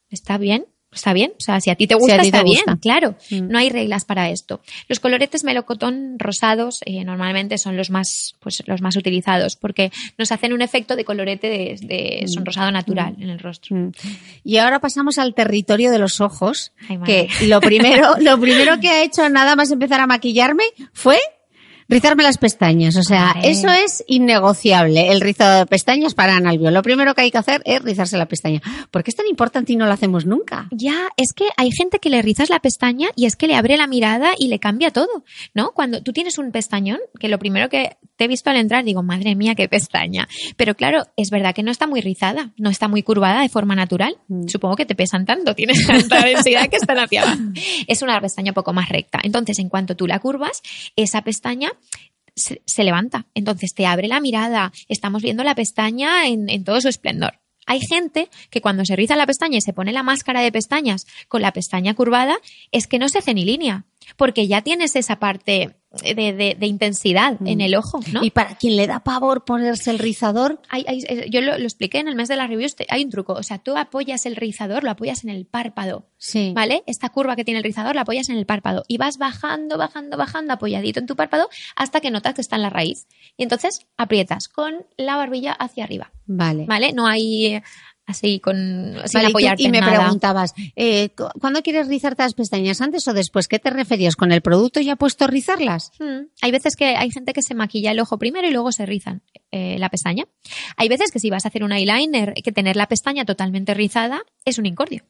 ¿Está bien? Está bien. O sea, si a ti te Si gusta, te está bien, claro. Mm. No hay reglas para esto. Los coloretes melocotón rosados eh, normalmente son los más, pues, los más utilizados porque nos hacen un efecto de colorete de, de sonrosado natural en el rostro. Mm. Y ahora pasamos al territorio de los ojos, Ay, que lo primero, lo primero que ha hecho nada más empezar a maquillarme fue rizarme las pestañas. O sea, eso es innegociable. El rizado de pestañas para Analbio. Lo primero que hay que hacer es rizarse la pestaña. ¿Por qué es tan importante y no lo hacemos nunca? Ya, es que hay gente que le rizas la pestaña y es que le abre la mirada y le cambia todo, ¿no? Cuando tú tienes un pestañón, que lo primero que te he visto al entrar digo, madre mía, qué pestaña. Pero claro, es verdad que no está muy rizada, no está muy curvada de forma natural. Supongo que te pesan tanto, tienes tanta densidad que están hacia abajo. Es una pestaña un poco más recta. Entonces, en cuanto tú la curvas, esa pestaña se, levanta. Entonces te abre la mirada. Estamos viendo la pestaña en, en todo su esplendor. Hay gente que cuando se riza la pestaña y se pone la máscara de pestañas con la pestaña curvada, es que no se hace ni línea, porque ya tienes esa parte de, de- de intensidad en el ojo, ¿no? Y para quien le da pavor ponerse el rizador, Hay- hay- eh, yo lo, lo expliqué en el mes de las reviews, te- hay un truco, o sea, tú apoyas el rizador, lo apoyas en el párpado, sí. ¿vale? Esta curva que tiene el rizador la apoyas en el párpado y vas bajando, bajando, bajando, apoyadito en tu párpado hasta que notas que está en la raíz. Y entonces aprietas con la barbilla hacia arriba, Vale. ¿vale? No hay eh, así con sin Vale, apoyarte y, me nada. preguntabas, eh, cu- ¿cuándo quieres rizarte las pestañas? ¿Antes o después? ¿Qué te referías? ¿Con el producto ya puesto a rizarlas? Mm. Hay veces que hay gente que se maquilla el ojo primero y luego se rizan eh, la pestaña. Hay veces que si vas a hacer un eyeliner, que tener la pestaña totalmente rizada es un incordio.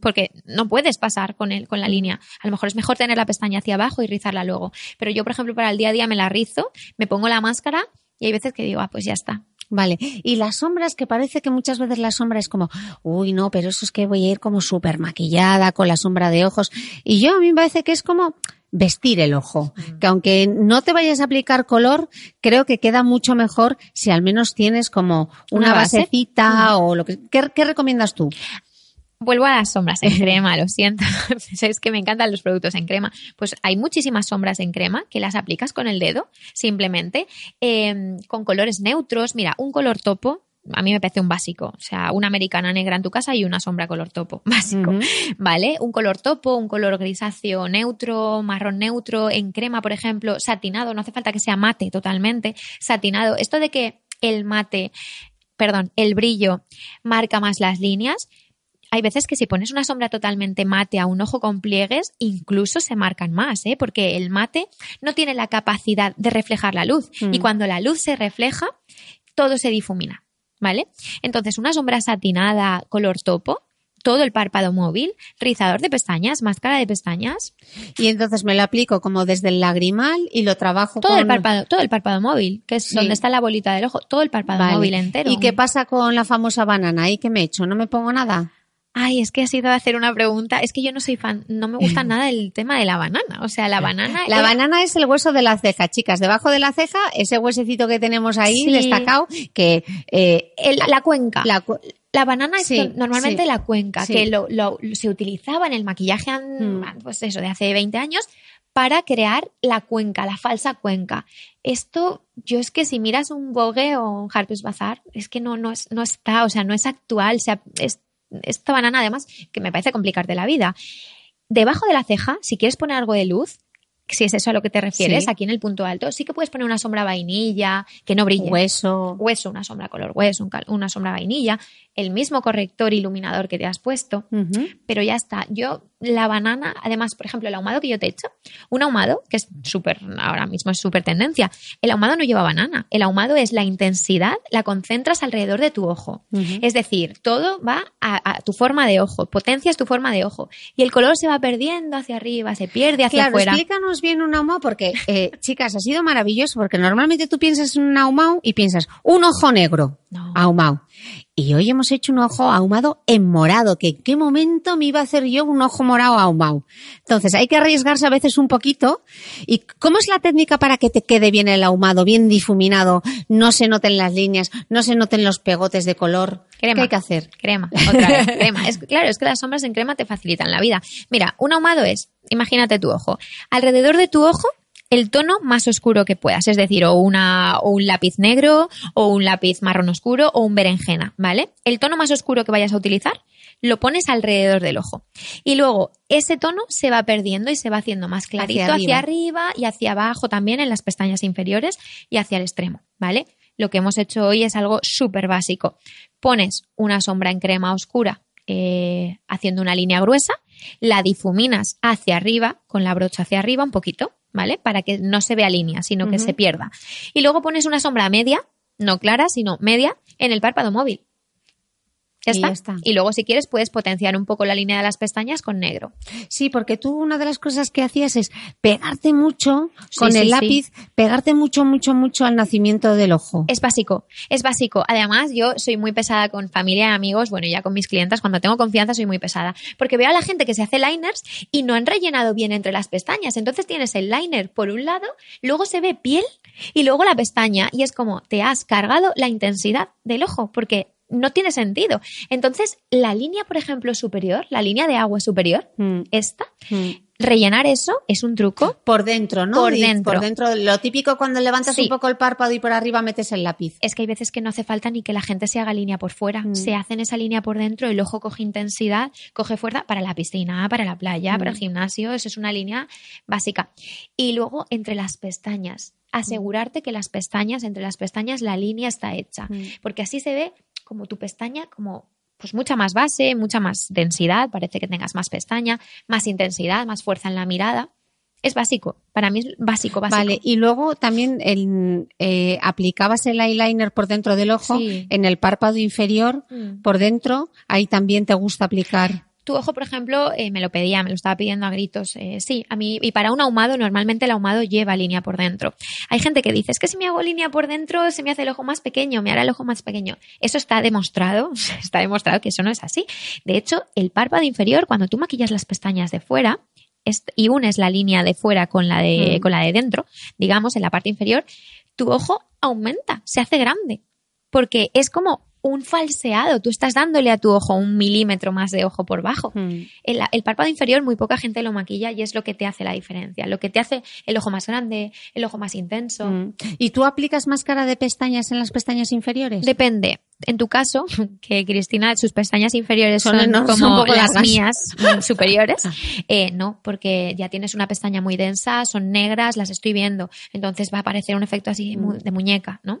Porque no puedes pasar con, el, con la línea. A lo mejor es mejor tener la pestaña hacia abajo y rizarla luego. Pero yo, por ejemplo, para el día a día me la rizo, me pongo la máscara y hay veces que digo, ah, pues ya está. Vale. Y las sombras, que parece que muchas veces la sombra es como, uy, no, pero eso es que voy a ir como súper maquillada con la sombra de ojos. Y yo a mí me parece que es como vestir el ojo. Que aunque no te vayas a aplicar color, creo que queda mucho mejor si al menos tienes como una, Una base. basecita o lo que. ¿Qué, qué recomiendas tú? Vuelvo a las sombras en crema, lo siento. Sabes que me encantan los productos en crema. Pues hay muchísimas sombras en crema que las aplicas con el dedo, simplemente, eh, con colores neutros. Mira, un color topo. A mí me parece un básico, o sea, una americana negra en tu casa y una sombra color topo, básico. ¿vale? Un color topo, un color grisáceo neutro, marrón neutro, en crema, por ejemplo, satinado, no hace falta que sea mate totalmente, satinado. Esto de que el mate, perdón, el brillo marca más las líneas, hay veces que si pones una sombra totalmente mate a un ojo con pliegues, incluso se marcan más, ¿eh? porque el mate no tiene la capacidad de reflejar la luz. Mm. Y cuando la luz se refleja, todo se difumina. ¿Vale? Entonces, una sombra satinada, color topo, todo el párpado móvil, rizador de pestañas, máscara de pestañas, Y entonces me lo aplico como desde el lagrimal y lo trabajo todo con... el párpado, todo el párpado móvil, que es Sí. donde está la bolita del ojo, todo el párpado Vale. móvil entero. ¿Y qué pasa con la famosa banana? ¿Ahí qué me echo? ¿No me pongo nada? Ay, es que ha sido hacer una pregunta. Es que yo no soy fan, no me gusta nada el tema de la banana. O sea, la banana. La banana es el hueso de la ceja, chicas. Debajo de la ceja, ese huesecito que tenemos ahí Sí. destacado, que eh, el- la cuenca. la cu- La banana es Sí, normalmente sí. la cuenca, Sí. que lo, lo- se utilizaba en el maquillaje, Mm. pues eso, de hace 20 años, para crear la cuenca, la falsa cuenca. Esto, yo es que si miras un Vogue o un Harper's Bazaar, es que no, no, es- no está, o sea, no es actual, o sea, es- esta banana además, que me parece complicarte la vida. Debajo de la ceja, si quieres poner algo de luz, si es eso a lo que te refieres, Sí. aquí en el punto alto, sí que puedes poner una sombra vainilla, que no brille hueso. hueso, una sombra color hueso, un una sombra vainilla, el mismo corrector iluminador que te has puesto, pero ya está. Yo, la banana, además, por ejemplo, el ahumado que yo te he hecho, un ahumado, que es súper, ahora mismo es súper tendencia, el ahumado no lleva banana, el ahumado es la intensidad, la concentras alrededor de tu ojo. Es decir, todo va a, a tu forma de ojo, potencias tu forma de ojo y el color se va perdiendo hacia arriba, se pierde hacia Claro, afuera. explícanos bien un ahumado porque, eh, chicas, ha sido maravilloso porque normalmente tú piensas en un ahumado y piensas un ojo negro No. ahumado. Y hoy hemos hecho un ojo ahumado en morado, que en qué momento me iba a hacer yo un ojo morado ahumado. Entonces hay que arriesgarse a veces un poquito. ¿Y cómo es la técnica para que te quede bien el ahumado, bien difuminado, no se noten las líneas, no se noten los pegotes de color? Crema. ¿Qué hay que hacer? Crema, otra vez, crema. Es, claro, es que las sombras en crema te facilitan la vida. Mira, un ahumado es, imagínate tu ojo. Alrededor de tu ojo, el tono más oscuro que puedas. Es decir, o, una, o un lápiz negro, o un lápiz marrón oscuro, o un berenjena, ¿vale? El tono más oscuro que vayas a utilizar, lo pones alrededor del ojo. Y luego, ese tono se va perdiendo y se va haciendo más clarito Hacia hacia arriba. arriba y hacia abajo también en las pestañas inferiores y hacia el extremo, ¿vale? Lo que hemos hecho hoy es algo súper básico. Pones una sombra en crema oscura eh, haciendo una línea gruesa, la difuminas hacia arriba, con la brocha hacia arriba un poquito, ¿vale? Para que no se vea línea, sino que se pierda. Y luego pones una sombra media, no clara, sino media, en el párpado móvil. Ya Y está. ya está. Y luego, si quieres, puedes potenciar un poco la línea de las pestañas con negro. Sí, porque tú una de las cosas que hacías es pegarte mucho Sí, con sí, el sí. lápiz, pegarte mucho, mucho, mucho al nacimiento del ojo. Es básico, es básico. Además, yo soy muy pesada con familia y amigos, bueno, ya con mis clientas, cuando tengo confianza soy muy pesada, porque veo a la gente que se hace liners y no han rellenado bien entre las pestañas. Entonces tienes el liner por un lado, luego se ve piel y luego la pestaña y es como te has cargado la intensidad del ojo, porque no tiene sentido. Entonces, la línea, por ejemplo, superior, la línea de agua superior, Mm, esta, mm. rellenar eso es un truco. Por dentro, ¿no? Por dentro. Por dentro, lo típico cuando levantas Sí. un poco el párpado y por arriba metes el lápiz. es que hay veces que no hace falta ni que la gente se haga línea por fuera. Mm. Se hacen esa línea por dentro, el ojo coge intensidad, coge fuerza para la piscina, para la playa, para el gimnasio. Eso es una línea básica. Y luego entre las pestañas. Asegurarte que las pestañas, entre las pestañas, la línea está hecha. Porque así se ve como tu pestaña, como pues mucha más base, mucha más densidad, parece que tengas más pestaña, más intensidad, más fuerza en la mirada. Es básico, para mí es básico, básico. Vale, y luego también el, eh, aplicabas el eyeliner por dentro del ojo, Sí. en el párpado inferior, Mm. por dentro, ahí también te gusta aplicar. Tu ojo, por ejemplo, eh, me lo pedía, me lo estaba pidiendo a gritos. Eh, sí, a mí, y para un ahumado, normalmente el ahumado lleva línea por dentro. Hay gente que dice, es que si me hago línea por dentro, se me hace el ojo más pequeño, me hará el ojo más pequeño. Eso está demostrado, está demostrado que eso no es así. De hecho, el párpado inferior, cuando tú maquillas las pestañas de fuera y unes la línea de fuera con la de, Mm. con la de dentro, digamos, en la parte inferior, tu ojo aumenta, se hace grande. Porque es como un falseado. Tú estás dándole a tu ojo un milímetro más de ojo por bajo. Mm. El, el párpado inferior muy poca gente lo maquilla y es lo que te hace la diferencia. Lo que te hace el ojo más grande, el ojo más intenso. Mm. ¿Y tú aplicas máscara de pestañas en las pestañas inferiores? Depende. En tu caso, que Cristina, sus pestañas inferiores Son como son las largas. mías, mm, superiores, eh, no, porque ya tienes una pestaña muy densa, son negras, las estoy viendo, entonces va a aparecer un efecto así mu- de muñeca, ¿no?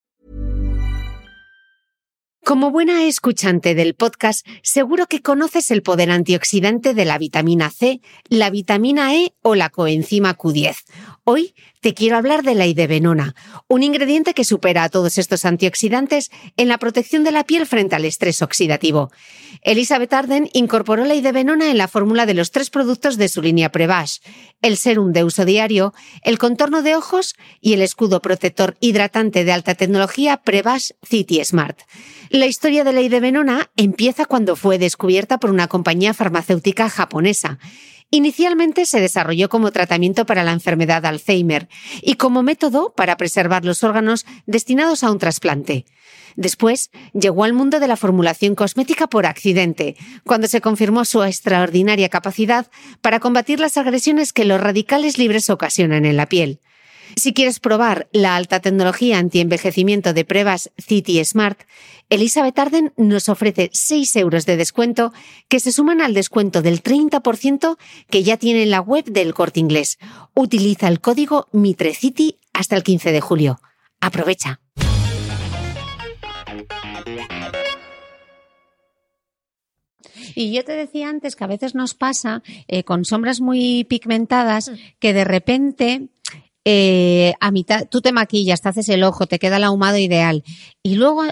Como buena escuchante del podcast, seguro que conoces el poder antioxidante de la vitamina C, la vitamina E o la coenzima Q10. Hoy te quiero hablar de la idebenona, un ingrediente que supera a todos estos antioxidantes en la protección de la piel frente al estrés oxidativo. Elizabeth Arden incorporó la idebenona en la fórmula de los tres productos de su línea Prevash, el serum de uso diario, el contorno de ojos y el escudo protector hidratante de alta tecnología Prevash City Smart. La historia de la idebenona empieza cuando fue descubierta por una compañía farmacéutica japonesa. Inicialmente se desarrolló como tratamiento para la enfermedad de Alzheimer y como método para preservar los órganos destinados a un trasplante. Después llegó al mundo de la formulación cosmética por accidente, cuando se confirmó su extraordinaria capacidad para combatir las agresiones que los radicales libres ocasionan en la piel. Si quieres probar la alta tecnología antienvejecimiento de pruebas City Smart, Elizabeth Arden nos ofrece 6 euros de descuento que se suman al descuento del 30% que ya tiene en la web del corte inglés. Utiliza el código MITRECITY hasta el 15 de julio. Aprovecha. Y yo te decía antes que a veces nos pasa eh, con sombras muy pigmentadas que de repente eh, a mitad, tú te maquillas, te haces el ojo, te queda el ahumado ideal y luego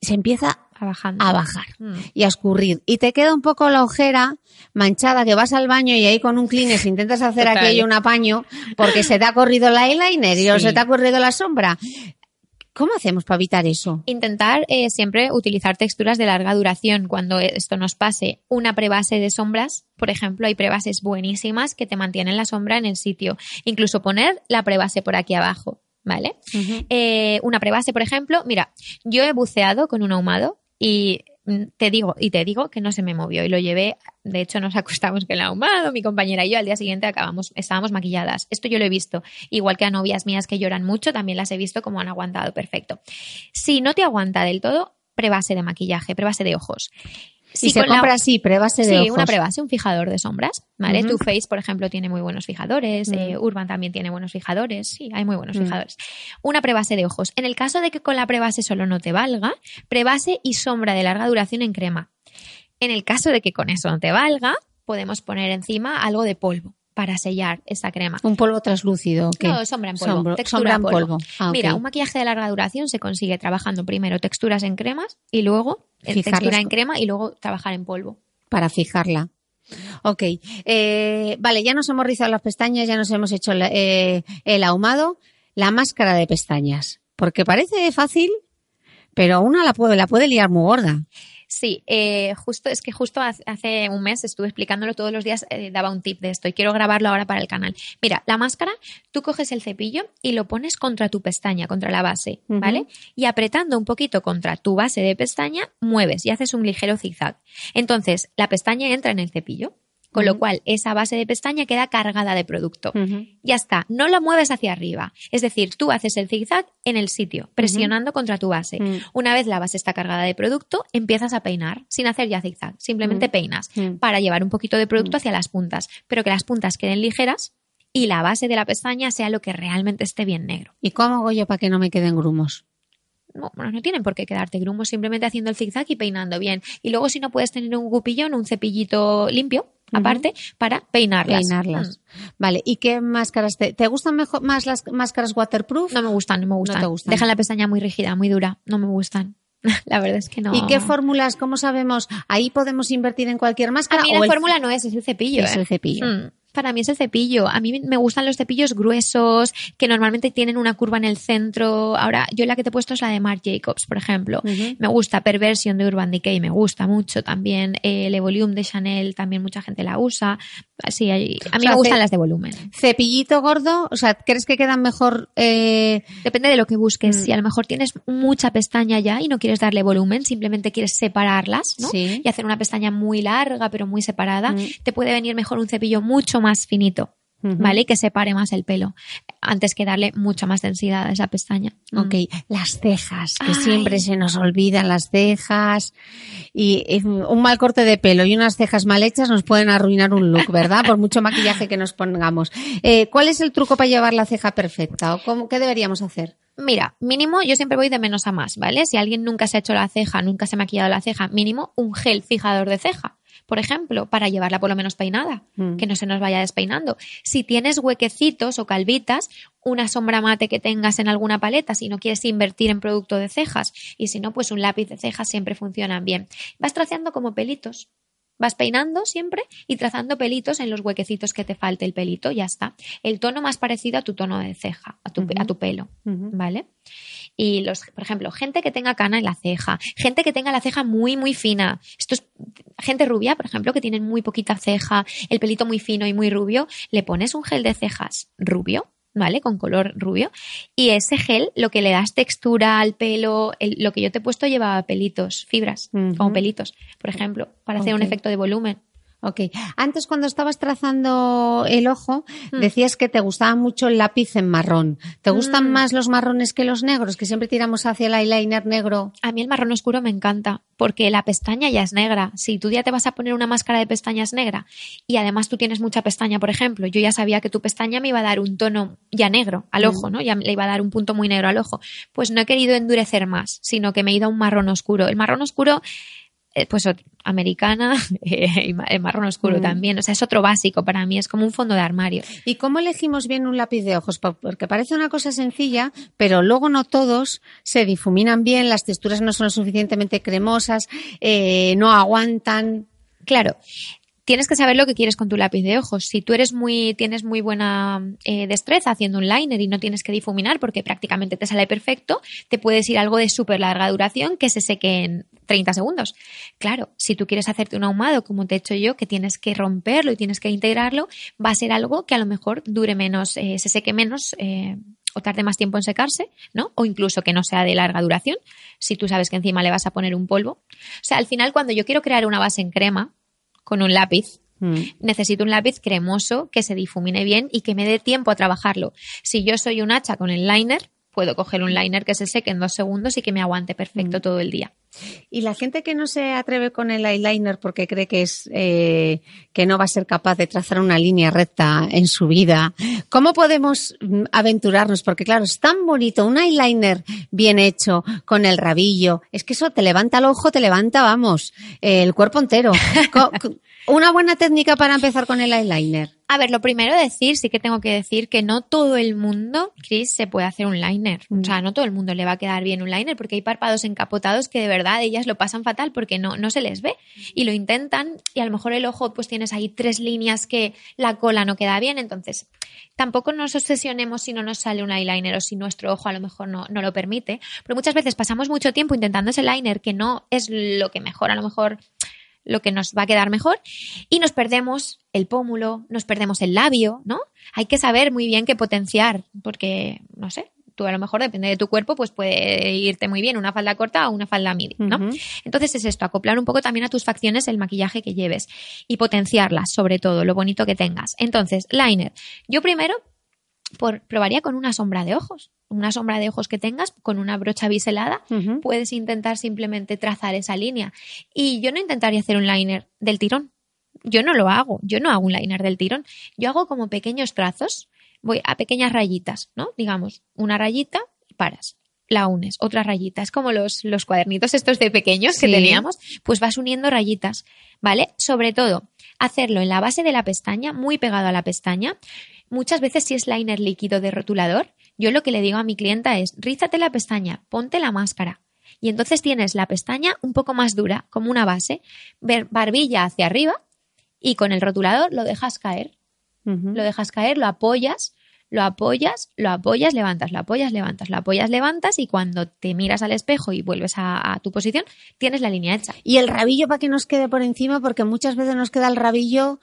se empieza A bajar. a bajar Mm. y a escurrir y te queda un poco la ojera manchada que vas al baño y ahí con un Kleenex intentas hacer Total. aquello un apaño porque se te ha corrido el eyeliner y o se te ha corrido la sombra. ¿Cómo hacemos para evitar eso? Intentar eh, siempre utilizar texturas de larga duración cuando esto nos pase. Una prebase de sombras, por ejemplo, hay prebases buenísimas que te mantienen la sombra en el sitio. Incluso poner la prebase por aquí abajo, ¿vale? Eh, una prebase, por ejemplo, mira, yo he buceado con un ahumado y te digo, y te digo que no se me movió y lo llevé, de hecho nos acostamos con el ahumado, mi compañera y yo, al día siguiente acabamos, estábamos maquilladas. Esto yo lo he visto, igual que a novias mías que lloran mucho, también las he visto como han aguantado perfecto. Si no te aguanta del todo, prebase de maquillaje, prebase de ojos. Si Si se con la- compra así, prebase de Sí, ojos. una prebase, un fijador de sombras, ¿vale? Too Faced, por ejemplo, tiene muy buenos fijadores, Mm. eh, Urban también tiene buenos fijadores, sí, hay muy buenos Mm. fijadores. Una prebase de ojos. En el caso de que con la prebase solo no te valga, prebase y sombra de larga duración en crema. En el caso de que con eso no te valga, podemos poner encima algo de polvo para sellar esa crema. Un polvo translúcido. ¿qué? No, sombra en polvo. Textura sombra en polvo. polvo. Ah. Mira, un maquillaje de larga duración se consigue trabajando primero texturas en cremas y luego textura en crema y luego trabajar en polvo. para fijarla. Ok, eh, vale, ya nos hemos rizado las pestañas, ya nos hemos hecho la- eh, el ahumado, la máscara de pestañas, porque parece fácil, pero una la puede, la puede liar muy gorda. Sí, eh, justo es que justo hace- un mes estuve explicándolo todos los días, eh, daba un tip de esto y quiero grabarlo ahora para el canal. Mira, la máscara, tú coges el cepillo y lo pones contra tu pestaña, contra la base. ¿vale? Y apretando un poquito contra tu base de pestaña, mueves y haces un ligero zigzag. Entonces, la pestaña entra en el cepillo, con lo cual esa base de pestaña queda cargada de producto. Ya está, no la mueves hacia arriba. Es decir, tú haces el zigzag en el sitio, presionando contra tu base. Mm. Una vez la base está cargada de producto, empiezas a peinar, sin hacer ya zigzag. Simplemente Mm. peinas Mm. para llevar un poquito de producto hacia las puntas, pero que las puntas queden ligeras y la base de la pestaña sea lo que realmente esté bien negro. ¿Y cómo hago yo para que no me queden grumos? No, bueno, no tienen por qué quedarte grumos, simplemente haciendo el zigzag y peinando bien. Y luego, si no puedes tener un gupillón, un cepillito limpio, aparte, para peinarlas. Peinarlas. Vale, ¿y qué máscaras te, te gustan mejor más las máscaras waterproof? No me gustan, no me gustan. te gustan. Dejan la pestaña muy rígida, muy dura. No me gustan. la verdad es que no. ¿Y qué fórmulas, cómo sabemos? Ahí podemos invertir en cualquier máscara A mí o la el- fórmula no es, es el cepillo. es ¿eh? el cepillo. Mm. Para mí es el cepillo. A mí me gustan los cepillos gruesos, que normalmente tienen una curva en el centro. Ahora, yo la que te he puesto es la de Marc Jacobs, por ejemplo. Me gusta Perversion de Urban Decay, me gusta mucho también. El Evolium de Chanel, también mucha gente la usa. Sí, a mí sea, me gustan las de volumen. Cepillito gordo, o sea, ¿crees que quedan mejor? eh, Depende de lo que busques. Mm. Si a lo mejor tienes mucha pestaña ya y no quieres darle volumen, simplemente quieres separarlas, ¿no? Sí. Y hacer una pestaña muy larga, pero muy separada, Mm. te puede venir mejor un cepillo mucho más finito. ¿vale? Y que separe más el pelo, antes que darle mucha más densidad a esa pestaña. Ok, Mm. las cejas, que Ay. siempre se nos olvidan las cejas. Y un mal corte de pelo y unas cejas mal hechas nos pueden arruinar un look, ¿verdad? Por mucho maquillaje que nos pongamos. Eh, ¿Cuál es el truco para llevar la ceja perfecta? ¿O cómo, qué deberíamos hacer? Mira, mínimo, yo siempre voy de menos a más, ¿vale? Si alguien nunca se ha hecho la ceja, nunca se ha maquillado la ceja, mínimo un gel fijador de ceja, por ejemplo, para llevarla por lo menos peinada, Mm. que no se nos vaya despeinando. Si tienes huequecitos o calvitas, una sombra mate que tengas en alguna paleta, si no quieres invertir en producto de cejas, y si no, pues un lápiz de cejas siempre funcionan bien. Vas traceando como pelitos. Vas peinando siempre y trazando pelitos en los huequecitos que te falte el pelito, ya está. El tono más parecido a tu tono de ceja, a tu, a tu pelo. ¿vale? Y los, por ejemplo, gente que tenga cana en la ceja, gente que tenga la ceja muy, muy fina. Esto es gente rubia, por ejemplo, que tienen muy poquita ceja, el pelito muy fino y muy rubio, le pones un gel de cejas rubio, ¿vale? Con color rubio. Y ese gel lo que le das textura al pelo, el- lo que yo te he puesto lleva pelitos, fibras, Ujú. como pelitos, por ejemplo, para hacer un efecto de volumen. Ok. Antes, cuando estabas trazando el ojo, Mm. decías que te gustaba mucho el lápiz en marrón. ¿Te gustan Mm. más los marrones que los negros? Que siempre tiramos hacia el eyeliner negro. A mí el marrón oscuro me encanta, porque la pestaña ya es negra. Si tú ya te vas a poner una máscara de pestañas negra y además tú tienes mucha pestaña, por ejemplo, yo ya sabía que tu pestaña me iba a dar un tono ya negro al ojo, ¿no? Ya le iba a dar un punto muy negro al ojo. Pues no he querido endurecer más, sino que me he ido a un marrón oscuro. El marrón oscuro, pues ot- americana, eh, el marrón oscuro Mm. también. O sea, es otro básico para mí, es como un fondo de armario. ¿Y cómo elegimos bien un lápiz de ojos? Porque parece una cosa sencilla, pero luego no todos se difuminan bien, las texturas no son lo suficientemente cremosas, eh, no aguantan. Claro, tienes que saber lo que quieres con tu lápiz de ojos. Si tú eres muy, tienes muy buena eh, destreza haciendo un liner y no tienes que difuminar porque prácticamente te sale perfecto, te puedes ir a algo de súper larga duración que se seque en 30 segundos. Claro, si tú quieres hacerte un ahumado como te he hecho yo, que tienes que romperlo y tienes que integrarlo, va a ser algo que a lo mejor dure menos, eh, se seque menos. eh, o tarde más tiempo en secarse, ¿no? O incluso que no sea de larga duración, si tú sabes que encima le vas a poner un polvo. O sea, al final, cuando yo quiero crear una base en crema, con un lápiz. Necesito un lápiz cremoso que se difumine bien y que me dé tiempo a trabajarlo. Si yo soy un hacha con el liner, puedo coger un liner que se seque en dos segundos y que me aguante perfecto todo el día. Y la gente que no se atreve con el eyeliner porque cree que es eh, que no va a ser capaz de trazar una línea recta en su vida, ¿cómo podemos mm, aventurarnos? Porque claro, es tan bonito un eyeliner bien hecho con el rabillo, es que eso te levanta el ojo, te levanta, vamos, el cuerpo entero. Una buena técnica para empezar con el eyeliner. A ver, lo primero decir, sí que tengo que decir que no todo el mundo, Chris, se puede hacer un liner. O sea, no todo el mundo le va a quedar bien un liner porque hay párpados encapotados que de verdad ellas lo pasan fatal porque no, no se les ve y lo intentan y a lo mejor el ojo pues tienes ahí tres líneas que la cola no queda bien. Entonces, tampoco nos obsesionemos si no nos sale un eyeliner o si nuestro ojo a lo mejor no, no lo permite. Pero muchas veces pasamos mucho tiempo intentando ese liner que no es lo que mejor, a lo mejor lo que nos va a quedar mejor y nos perdemos el pómulo, nos perdemos el labio, ¿no? Hay que saber muy bien qué potenciar, porque, no sé, tú a lo mejor depende de tu cuerpo, pues puede irte muy bien una falda corta o una falda midi, ¿no? Entonces es esto, acoplar un poco también a tus facciones el maquillaje que lleves y potenciarlas, sobre todo, lo bonito que tengas. Entonces, liner. Yo primero por- probaría con una sombra de ojos. Una sombra de ojos que tengas con una brocha biselada, puedes intentar simplemente trazar esa línea. Y yo no intentaría hacer un liner del tirón. Yo no lo hago. Yo no hago un liner del tirón. Yo hago como pequeños trazos. Voy a pequeñas rayitas, ¿no? Digamos, una rayita y paras. La unes, otra rayita. Es como los, los cuadernitos estos de pequeños que teníamos. Pues vas uniendo rayitas, ¿vale? Sobre todo, hacerlo en la base de la pestaña, muy pegado a la pestaña. Muchas veces si es liner líquido de rotulador, yo lo que le digo a mi clienta es, rízate la pestaña, ponte la máscara. Y entonces tienes la pestaña un poco más dura, como una base, barbilla hacia arriba y con el rotulador lo dejas caer. Lo dejas caer, lo apoyas, lo apoyas, lo apoyas, levantas, lo apoyas, levantas, lo apoyas, levantas y cuando te miras al espejo y vuelves a, a tu posición, tienes la línea hecha. Y el rabillo para que nos quede por encima, porque muchas veces nos queda el rabillo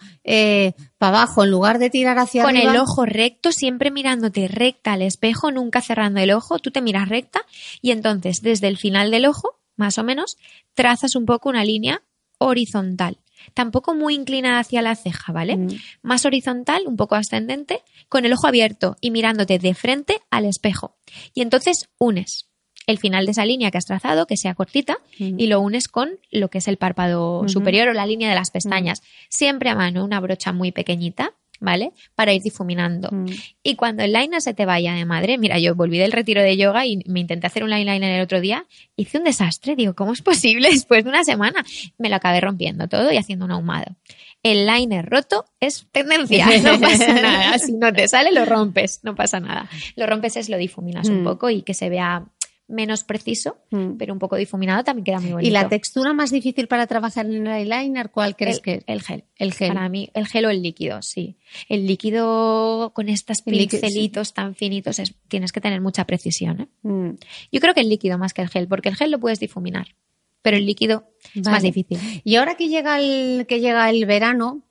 para abajo, en lugar de tirar hacia Con arriba. el ojo recto, siempre mirándote recta al espejo, nunca cerrando el ojo, tú te miras recta y entonces desde el final del ojo, más o menos, trazas un poco una línea horizontal. Tampoco muy inclinada hacia la ceja, ¿vale? Mm. Más horizontal, un poco ascendente, con el ojo abierto y mirándote de frente al espejo. Y entonces unes el final de esa línea que has trazado, que sea cortita, Mm. y lo unes con lo que es el párpado superior o la línea de las pestañas. Siempre a mano, una brocha muy pequeñita, ¿vale? Para ir difuminando. Mm. Y cuando el liner se te vaya de madre, mira, yo volví del retiro de yoga y me intenté hacer un eyeliner el otro día, hice un desastre, digo, ¿cómo es posible después de una semana? Me lo acabé rompiendo todo y haciendo un ahumado. El liner roto es tendencia, no pasa nada. Si no te sale, lo rompes, no pasa nada. Lo rompes es lo difuminas un Mm. poco y que se vea menos preciso, Mm. pero un poco difuminado también queda muy bonito. ¿Y la textura más difícil para trabajar en el eyeliner, cuál crees el, que el gel. El gel. Para mí, el gel o el líquido, sí. El líquido con estos pincelitos tan finitos, es- tienes que tener mucha precisión. ¿eh? Mm. Yo creo que el líquido más que el gel, porque el gel lo puedes difuminar, pero el líquido es más difícil. Y ahora que llega el, que llega el verano,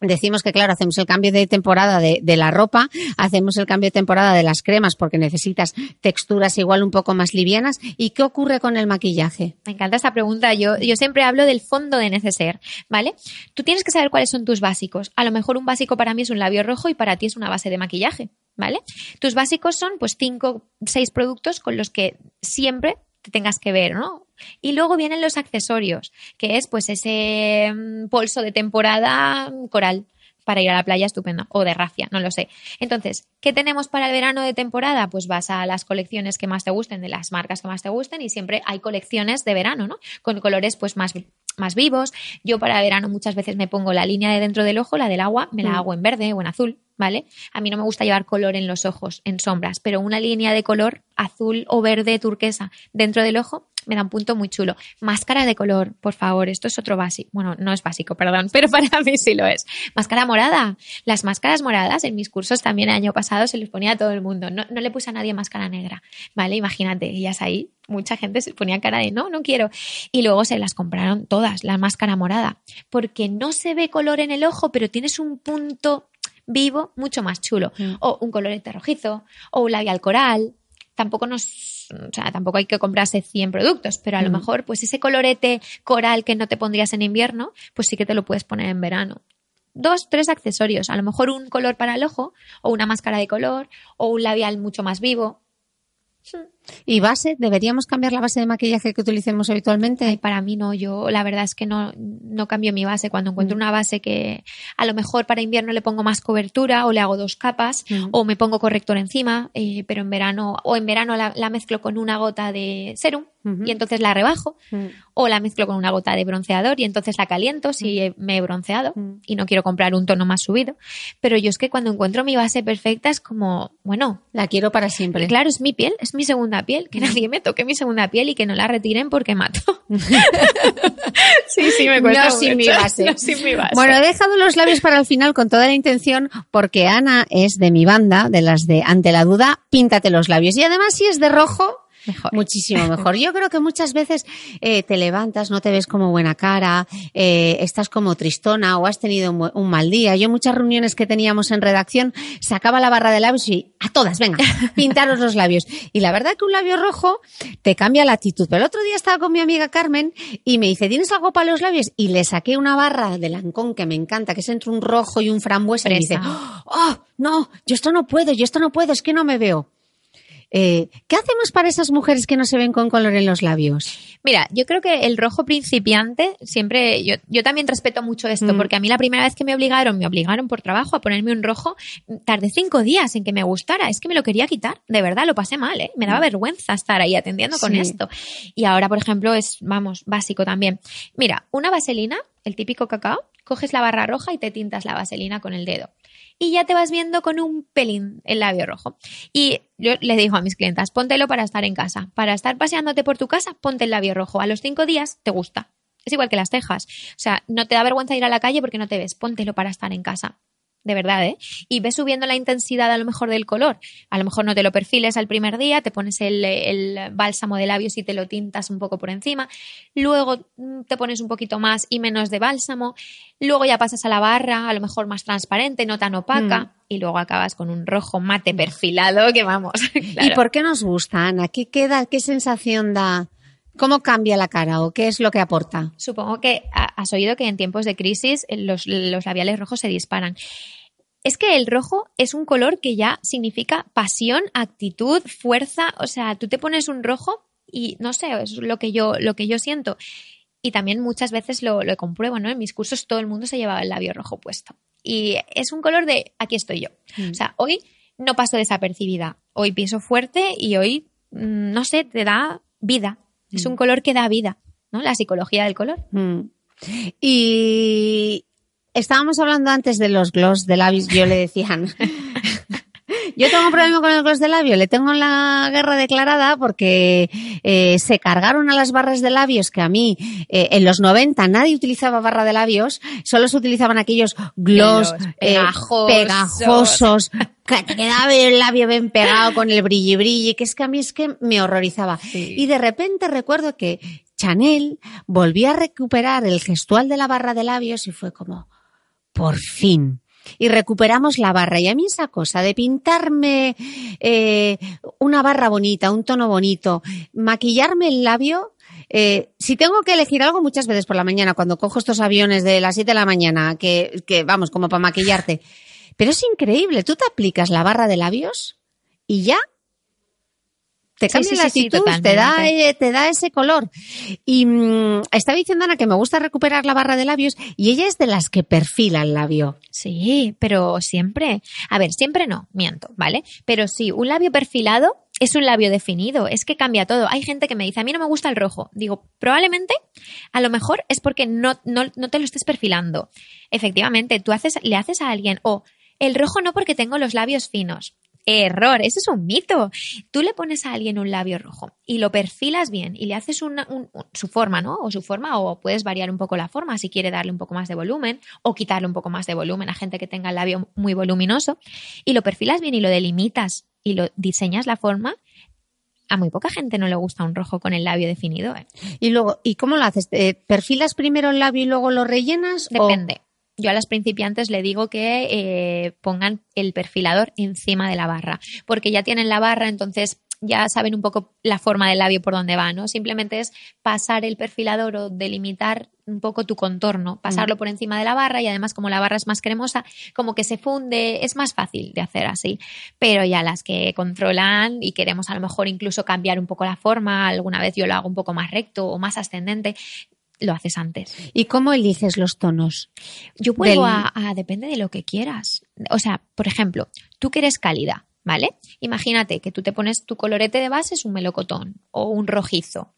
decimos que, claro, hacemos el cambio de temporada de, la ropa, hacemos el cambio de temporada de las cremas porque necesitas texturas igual un poco más livianas. ¿Y qué ocurre con el maquillaje? Me encanta esta pregunta. Yo, yo siempre hablo del fondo de neceser, ¿vale? Tú tienes que saber cuáles son tus básicos. A lo mejor un básico para mí es un labio rojo y para ti es una base de maquillaje, ¿vale? Tus básicos son pues cinco, seis productos con los que siempre te tengas que ver, ¿no? Y luego vienen los accesorios, que es pues ese mm, polso de temporada mm, coral para ir a la playa estupendo o de rafia, no lo sé. Entonces, ¿qué tenemos para el verano de temporada? Pues vas a las colecciones que más te gusten, de las marcas que más te gusten y siempre hay colecciones de verano, ¿no? Con colores pues más más vivos. Yo para verano muchas veces me pongo la línea de dentro del ojo, la del agua, me la Mm. hago en verde o en azul, ¿vale? A mí no me gusta llevar color en los ojos, en sombras, pero una línea de color azul o verde turquesa dentro del ojo me da un punto muy chulo. Máscara de color, por favor, esto es otro básico. Bueno, no es básico, perdón, pero para mí sí lo es. Máscara morada. Las máscaras moradas en mis cursos también el año pasado se les ponía a todo el mundo. No, no le puse a nadie máscara negra, ¿vale? Imagínate, ellas ahí, mucha gente se ponía cara de no, no quiero. Y luego se las compraron todas, la máscara morada, porque no se ve color en el ojo, pero tienes un punto vivo mucho más chulo. Mm. O un colorete rojizo, o un labial coral. Tampoco nos, o sea, tampoco hay que comprarse 100 productos, pero a lo Mm. mejor, pues ese colorete coral que no te pondrías en invierno, pues sí que te lo puedes poner en verano. Dos, tres accesorios, a lo mejor un color para el ojo, o una máscara de color, o un labial mucho más vivo. ¿Y base? ¿Deberíamos cambiar la base de maquillaje que utilicemos habitualmente? Ay, para mí no, yo la verdad es que no, no cambio mi base. Cuando encuentro Mm. una base que a lo mejor para invierno le pongo más cobertura o le hago dos capas Mm. o me pongo corrector encima, eh, pero en verano o en verano la, la mezclo con una gota de serum Y entonces la rebajo Mm. o la mezclo con una gota de bronceador y entonces la caliento si he- me he bronceado Mm. y no quiero comprar un tono más subido. Pero yo es que cuando encuentro mi base perfecta es como, bueno, La quiero para siempre. claro, es mi piel, es mi segunda piel, que nadie me toque mi segunda piel y que no la retiren porque mato. sí, sí, me cuesta No sin mi mucho. base. No sin mi base. Bueno, he dejado los labios para el final con toda la intención porque Ana es de mi banda, de las de Ante la Duda, píntate los labios. Y además si es de rojo, Mejor. muchísimo mejor. Yo creo que muchas veces eh, te levantas, no te ves como buena cara, eh, estás como tristona o has tenido un, mal día. Yo en muchas reuniones que teníamos en redacción sacaba la barra de labios y a todas, venga, pintaros los labios. Y la verdad que un labio rojo te cambia la actitud. Pero el otro día estaba con mi amiga Carmen y me dice, ¿tienes algo para los labios? Y le saqué una barra de Lancón que me encanta, que es entre un rojo y un frambuesa. Y me dice, oh, no, yo esto no puedo, yo esto no puedo, es que no me veo. Eh, ¿Qué hacemos para esas mujeres que no se ven con color en los labios? Mira, yo creo que el rojo principiante, siempre, yo, yo también respeto mucho esto, Mm. porque a mí la primera vez que me obligaron, me obligaron por trabajo a ponerme un rojo, tardé cinco días en que me gustara, es que me lo quería quitar, de verdad, lo pasé mal, ¿eh? me daba vergüenza estar ahí atendiendo con Mm. Sí. esto. Y ahora, por ejemplo, es, vamos, básico también. Mira, una vaselina, el típico cacao, coges la barra roja y te tintas la vaselina con el dedo. Y ya te vas viendo con un pelín el labio rojo. Y yo le digo a mis clientas, póntelo para estar en casa. Para estar paseándote por tu casa, ponte el labio rojo. A los cinco días te gusta. Es igual que las cejas. O sea, no te da vergüenza ir a la calle porque no te ves. Póntelo para estar en casa. De verdad, ¿eh? Y ves subiendo la intensidad a lo mejor del color. A lo mejor no te lo perfiles al primer día, te pones el, el bálsamo de labios y te lo tintas un poco por encima. Luego mm, te pones un poquito más y menos de bálsamo. Luego ya pasas a la barra, a lo mejor más transparente, no tan opaca. Y luego acabas con un rojo mate perfilado que vamos. ¿Y por qué nos gusta, Ana? ¿Qué queda? ¿Qué sensación da? ¿Cómo cambia la cara o qué es lo que aporta? Supongo que ha- has oído que en tiempos de crisis eh, los, los labiales rojos se disparan. Es que el rojo es un color que ya significa pasión, actitud, fuerza. O sea, tú te pones un rojo y no sé, es lo que yo, lo que yo siento. Y también muchas veces lo, lo compruebo, ¿no? En mis cursos todo el mundo se llevaba el labio rojo puesto. Y es un color de aquí estoy yo. O sea, hoy no paso desapercibida. Hoy pienso fuerte y hoy, mm, no sé, te da vida. Es un color que da vida, ¿no? La psicología del color. Mm. Y estábamos hablando antes de los gloss de labios. Yo le decía, yo tengo un problema con el gloss de labio, le tengo la guerra declarada porque eh, se cargaron a las barras de labios que a mí eh, en los 90 nadie utilizaba barra de labios, solo se utilizaban aquellos gloss eh, pegajosos. pegajosos, que te quedaba el labio bien pegado con el brilli brilli, que es que a mí es que me horrorizaba. Y de repente recuerdo que Chanel volvió a recuperar el gestual de la barra de labios y fue como, por fin. Y recuperamos la barra. Y a mí esa cosa de pintarme eh, una barra bonita, un tono bonito, maquillarme el labio, eh, si tengo que elegir algo muchas veces por la mañana, cuando cojo estos aviones de las 7 de la mañana, que, que vamos, como para maquillarte. Pero es increíble, tú te aplicas la barra de labios y ya te cambia sí, la sí, sí, actitud, te da, eh, te da ese color. Y mm, estaba diciendo Ana que me gusta recuperar la barra de labios y ella es de las que perfila el labio. Sí, pero siempre. A ver, siempre no, miento, ¿vale? Pero sí, un labio perfilado es un labio definido, es que cambia todo. Hay gente que me dice, a mí no me gusta el rojo. Digo, probablemente, a lo mejor es porque no, no, no te lo estés perfilando. Efectivamente, tú haces, le haces a alguien, o el rojo no porque tengo los labios finos. Error, eso es un mito. Tú le pones a alguien un labio rojo y lo perfilas bien y le haces una- un- un- su forma, ¿no? O su forma, o puedes variar un poco la forma si quiere darle un poco más de volumen o quitarle un poco más de volumen a gente que tenga el labio muy voluminoso y lo perfilas bien y lo delimitas y lo diseñas la forma. A muy poca gente no le gusta un rojo con el labio definido. ¿eh? Y luego, ¿y cómo lo haces? Eh, ¿Perfilas primero el labio y luego lo rellenas? o- Depende. Yo a las principiantes le digo que eh, pongan el perfilador encima de la barra, porque ya tienen la barra, entonces ya saben un poco la forma del labio por dónde va, ¿no? Simplemente es pasar el perfilador o delimitar un poco tu contorno, pasarlo por encima de la barra y además como la barra es más cremosa, como que se funde, es más fácil de hacer así. Pero ya las que controlan y queremos a lo mejor incluso cambiar un poco la forma, alguna vez yo lo hago un poco más recto o más ascendente, lo haces antes. ¿Y cómo eliges los tonos? Yo vuelvo Del- a, a- depende de lo que quieras. O sea, por ejemplo, tú que eres cálida, ¿vale? Imagínate que tú te pones tu colorete de base es un melocotón o un rojizo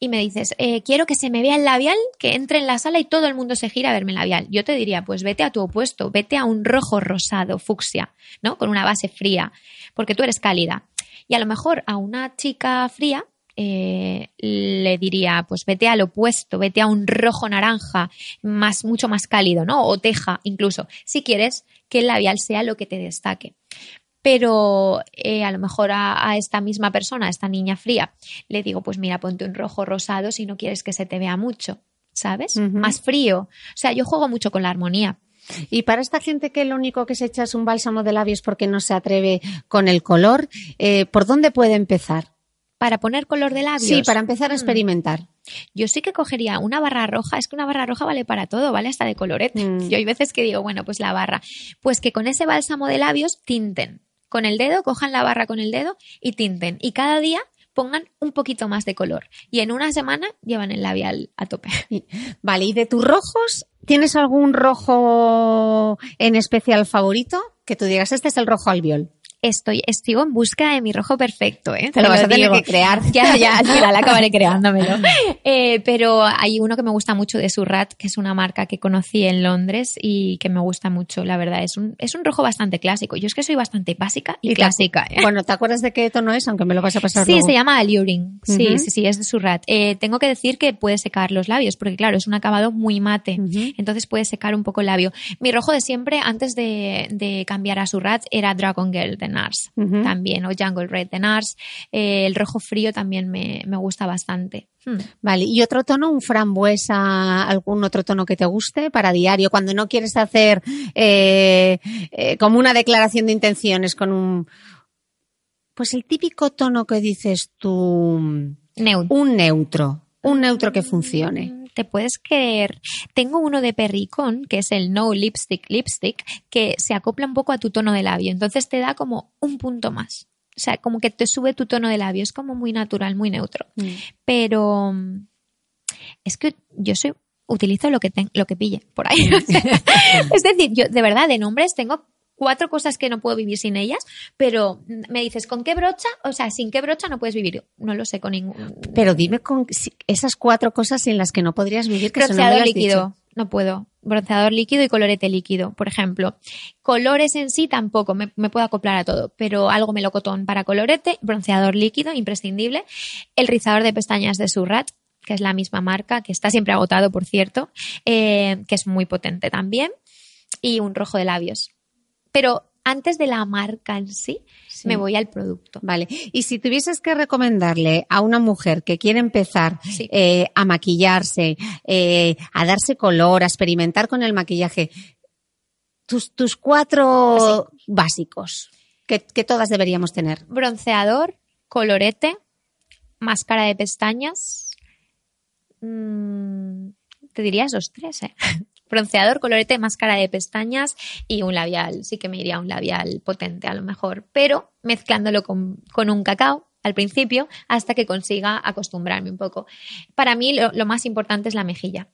y me dices, eh, quiero que se me vea el labial, que entre en la sala y todo el mundo se gira a verme el labial. Yo te diría, pues vete a tu opuesto, vete a un rojo rosado, fucsia, ¿no? Con una base fría, porque tú eres cálida. Y a lo mejor a una chica fría eh, le diría, pues vete al opuesto, vete a un rojo naranja, más, mucho más cálido, ¿no? O teja, incluso, si quieres que el labial sea lo que te destaque. Pero eh, a lo mejor a, a esta misma persona, a esta niña fría, le digo, pues mira, ponte un rojo rosado si no quieres que se te vea mucho, ¿sabes? Más frío. O sea, yo juego mucho con la armonía. Y para esta gente que lo único que se echa es un bálsamo de labios porque no se atreve con el color, eh, ¿por dónde puede empezar? Para poner color de labios. Sí, para empezar a Mm. experimentar. Yo sí que cogería una barra roja, es que una barra roja vale para todo, vale hasta de colorete. Mm. Yo hay veces que digo, bueno, pues la barra, pues que con ese bálsamo de labios tinten. Con el dedo, cojan la barra con el dedo y tinten. Y cada día pongan un poquito más de color. Y en una semana llevan el labial a tope. Vale, ¿y de tus rojos? ¿Tienes algún rojo en especial favorito? Que tú digas, este es el rojo albiol. Estoy, estoy en busca de mi rojo perfecto, ¿eh? Te lo vas lo a tener digo. que crear. Ya, ya, al final acabaré creándomelo. Eh, pero hay uno que me gusta mucho de Surrat, que es una marca que conocí en Londres y que me gusta mucho, la verdad. Es un, es un rojo bastante clásico. Yo es que soy bastante básica y, clásica. ¿eh? Bueno, ¿te acuerdas de qué tono es? Aunque me lo vas a pasar Sí, luego. se llama Alluring. Sí, sí, sí, es de Surrat. Eh, tengo que decir que puede secar los labios, porque claro, es un acabado muy mate. Entonces puede secar un poco el labio. Mi rojo de siempre, antes de, de cambiar a Surrat, era Dragon Girl de NARS. También, o Jungle Red de NARS. Eh, el rojo frío también me, me gusta bastante. Hmm. Vale, ¿y otro tono? ¿Un frambuesa? ¿Algún otro tono que te guste para diario? Cuando no quieres hacer eh, eh, como una declaración de intenciones con un... Pues el típico tono que dices tú, Neutro. un neutro, un neutro que funcione. Te puedes creer. Tengo uno de Perricón, que es el No Lipstick Lipstick, que se acopla un poco a tu tono de labio. Entonces te da como un punto más. O sea, como que te sube tu tono de labio. Es como muy natural, muy neutro. Pero mm, es que yo soy utilizo lo que ten- lo que pille por ahí. es decir, yo de verdad de nombres tengo cuatro cosas que no puedo vivir sin ellas, pero me dices, ¿con qué brocha? O sea, sin qué brocha no puedes vivir. No lo sé con ningún. Pero dime con esas cuatro cosas sin las que no podrías vivir, que no Bronceador has líquido, dicho. no puedo. Bronceador líquido y colorete líquido, por ejemplo. Colores en sí tampoco, me, me puedo acoplar a todo, pero algo melocotón para colorete, bronceador líquido, imprescindible. El rizador de pestañas de Surrat, que es la misma marca, que está siempre agotado, por cierto, eh, que es muy potente también. Y un rojo de labios. Pero antes de la marca en sí, Sí. me voy al producto. Vale. Y si tuvieses que recomendarle a una mujer que quiere empezar Sí. eh, a maquillarse, eh, a darse color, a experimentar con el maquillaje, tus, tus cuatro básicos que, que todas deberíamos tener. bronceador, colorete, máscara de pestañas. mm, te diría esos tres, ¿eh? Bronceador, colorete, máscara de pestañas y un labial. Sí que me iría un labial potente a lo mejor, pero mezclándolo con, con un cacao al principio hasta que consiga acostumbrarme un poco. Para mí lo más importante es la mejilla.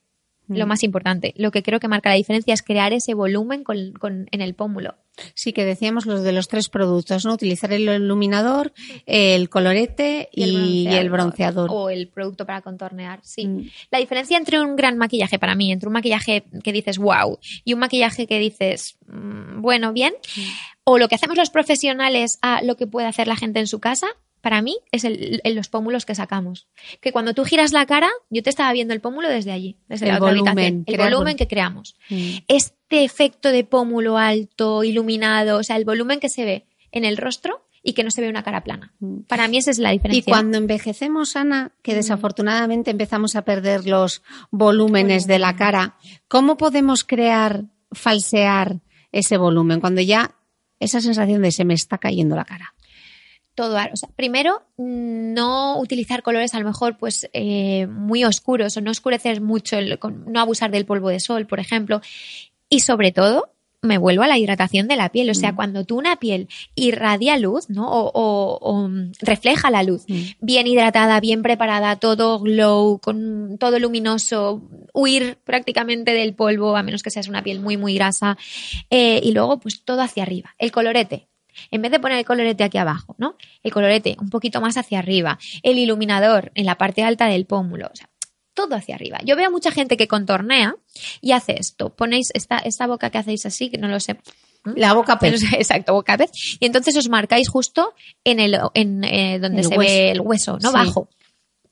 Lo más importante. Lo que creo que marca la diferencia es crear ese volumen con- con- en el pómulo. Sí, que decíamos los de los tres productos, ¿no? Utilizar el iluminador, el colorete y, el bronceador. O el producto para contornear, sí. Mm. La diferencia entre un gran maquillaje para mí, entre un maquillaje que dices wow y un maquillaje que dices mm, bueno, bien, o lo que hacemos los profesionales a lo que puede hacer la gente en su casa, para mí es el, el- los pómulos que sacamos. Que cuando tú giras la cara, yo te estaba viendo el pómulo desde allí, desde El la otra volumen, habitación, el volumen vol- que creamos. Mm. Este efecto de pómulo alto, iluminado, o sea, el volumen que se ve en el rostro y que no se ve una cara plana. Mm. Para mí esa es la diferencia. Y cuando envejecemos, Ana, que desafortunadamente empezamos a perder los volúmenes de la cara, ¿cómo podemos crear, falsear ese volumen cuando ya esa sensación de se me está cayendo la cara? Todo. O sea, primero, mm, no utilizar colores a lo mejor pues eh, muy oscuros o no oscurecer mucho, el- con- no abusar del polvo de sol, por ejemplo. Y sobre todo, me vuelvo a la hidratación de la piel. O sea, cuando tú una piel irradia luz, ¿no? O, o- o, mm, refleja la luz, bien hidratada, bien preparada, todo glow, con todo luminoso, huir prácticamente del polvo, a menos que seas una piel muy, muy grasa. Eh, y luego, pues todo hacia arriba. El colorete. En vez de poner el colorete aquí abajo, ¿no? El colorete un poquito más hacia arriba. El iluminador en la parte alta del pómulo. O sea, todo hacia arriba. Yo veo mucha gente que contornea y hace esto. Ponéis esta, esta boca que hacéis así, que no lo sé. ¿Mm? La boca pez. Exacto, boca pez. Y entonces os marcáis justo en el en, eh, donde El se hueso. ve el hueso, no Sí. bajo.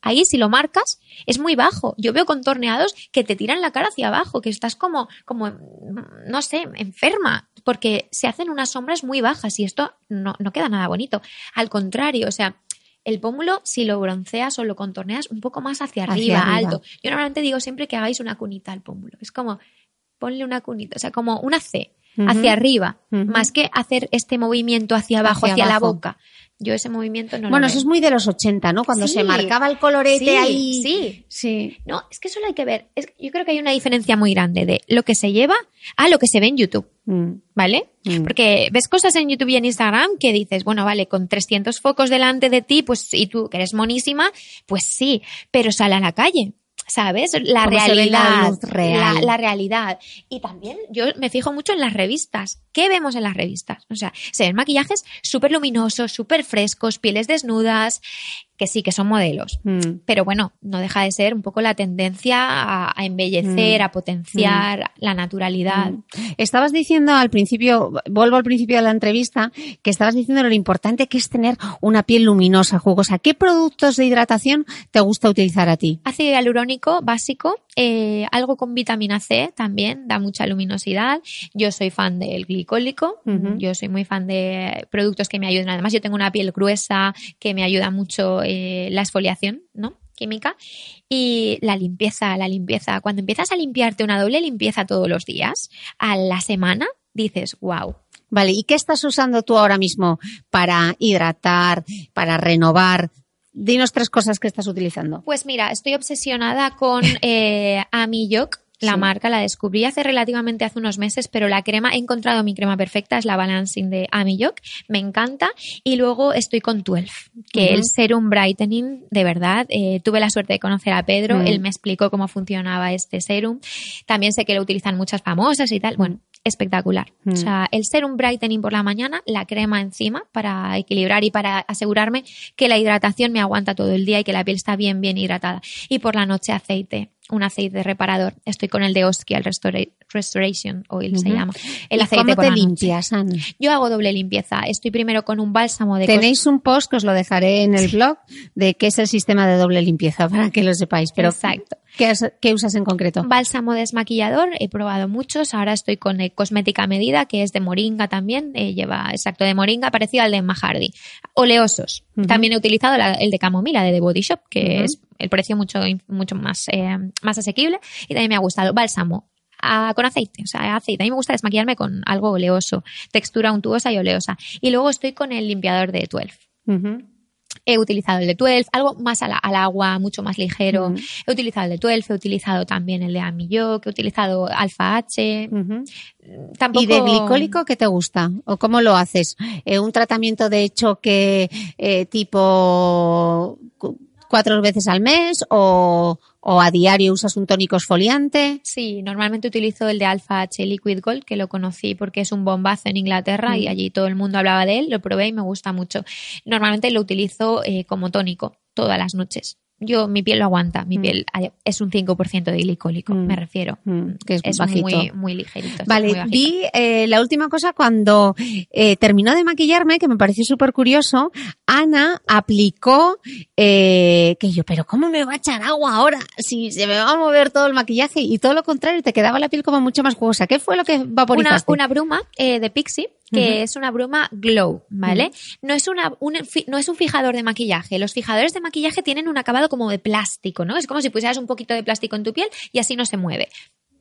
Ahí si lo marcas es muy bajo. Yo veo contorneados que te tiran la cara hacia abajo, que estás como, como, mm, no sé, enferma, porque se hacen unas sombras muy bajas y esto no, no queda nada bonito. Al contrario, o sea, el pómulo, si lo bronceas o lo contorneas un poco más hacia Hacia arriba, alto. Yo normalmente digo siempre que hagáis una cunita al pómulo. Es como, ponle una cunita, o sea, como una C, hacia arriba, más que hacer este movimiento hacia abajo, Hacia hacia, la boca. Yo ese movimiento no bueno, lo eso veo. es muy de los 80, ¿no? Cuando Sí. se marcaba el colorete Sí, ahí. sí. Sí. No, es que solo hay que ver. Es- yo creo que hay una diferencia muy grande de lo que se lleva a lo que se ve en YouTube. Mm. ¿Vale? Mm. Porque ves cosas en YouTube y en Instagram que dices, bueno, vale, con 300 focos delante de ti, pues, y tú que eres monísima, pues sí, pero sal a la calle. ¿Sabes? La realidad. la real. La, la realidad. Y también yo me fijo mucho en las revistas. ¿Qué vemos en las revistas? O sea, se ven maquillajes súper luminosos, súper frescos, pieles desnudas, que sí, que son modelos. Mm. Pero bueno, no deja de ser un poco la tendencia a, a embellecer, Mm. a potenciar la naturalidad. Estabas diciendo al principio, vuelvo al principio de la entrevista, que estabas diciendo lo importante que es tener una piel luminosa, jugosa. ¿Qué productos de hidratación te gusta utilizar a ti? Ácido hialurónico básico, eh, algo con vitamina C también, da mucha luminosidad. Yo soy fan del glicólico, yo soy muy fan de productos que me ayuden. Además, yo tengo una piel gruesa que me ayuda mucho eh, la exfoliación, ¿no? química y la limpieza, la limpieza. Cuando empiezas a limpiarte una doble limpieza todos los días, a la semana dices, wow, Vale, ¿y qué estás usando tú ahora mismo para hidratar, para renovar? Dinos tres cosas que estás utilizando. Pues mira, estoy obsesionada con eh, Ami Yok. La Sí. marca la descubrí hace relativamente hace unos meses, pero la crema, he encontrado mi crema perfecta, es la Balancing de Ami Yok, me encanta. Y luego estoy con 12, que Ujú. el Serum Brightening, de verdad, eh, tuve la suerte de conocer a Pedro, Mm. él me explicó cómo funcionaba este serum. También sé que lo utilizan muchas famosas y tal. Bueno, espectacular. Mm. O sea, el Serum Brightening por la mañana, la crema encima para equilibrar y para asegurarme que la hidratación me aguanta todo el día y que la piel está bien, bien hidratada. Y por la noche aceite, un aceite reparador. Estoy con el de Oskia, el Restora- Restoration Oil se Ujú. llama. El ¿Y aceite ¿Cómo por te la noche. limpias, Ana? Yo hago doble limpieza. Estoy primero con un bálsamo de Tenéis un post que os lo dejaré en el blog de qué es el sistema de doble limpieza para que lo sepáis. Pero Exacto. ¿qué, usas en concreto? Bálsamo desmaquillador, he probado muchos, ahora estoy con eh, cosmética medida, que es de moringa también, eh, lleva exacto de moringa, parecido al de Mahardy. Oleosos. También he utilizado la- el de camomila, de The Body Shop, que es el precio mucho, mucho más, eh, más asequible y también me ha gustado. Bálsamo. Con aceite, o sea, aceite. A mí me gusta desmaquillarme con algo oleoso, textura untuosa y oleosa. Y luego estoy con el limpiador de 12. Ujú. He utilizado el de 12, algo más al, al agua, mucho más ligero. He utilizado el de 12, he utilizado también el de Amillo, he utilizado Alfa H. Tampoco... ¿Y de glicólico qué te gusta? ¿O cómo lo haces? Eh, ¿Un tratamiento de choque eh, tipo cu- cuatro veces al mes o, o a diario usas un tónico esfoliante? Sí, normalmente utilizo el de Alfa H Liquid Gold, que lo conocí porque es un bombazo en Inglaterra y Mm. allí todo el mundo hablaba de él, lo probé y me gusta mucho. Normalmente lo utilizo eh, como tónico todas las noches. Yo, mi piel lo aguanta, mi Mm. piel es un 5% de glicólico, Mm. me refiero. Mm, que es, muy, muy ligerito. Vale, muy vi eh, la última cosa cuando eh, terminó de maquillarme, que me pareció súper curioso, Ana aplicó, eh, que yo, pero ¿cómo me va a echar agua ahora si se me va a mover todo el maquillaje? Y todo lo contrario, te quedaba la piel como mucho más jugosa. ¿Qué fue lo que una, vaporizaste? una bruma eh, de Pixie que es una bruma glow, ¿vale? No es una un, no es un fijador de maquillaje. Los fijadores de maquillaje tienen un acabado como de plástico, ¿no? Es como si pusieras un poquito de plástico en tu piel y así no se mueve.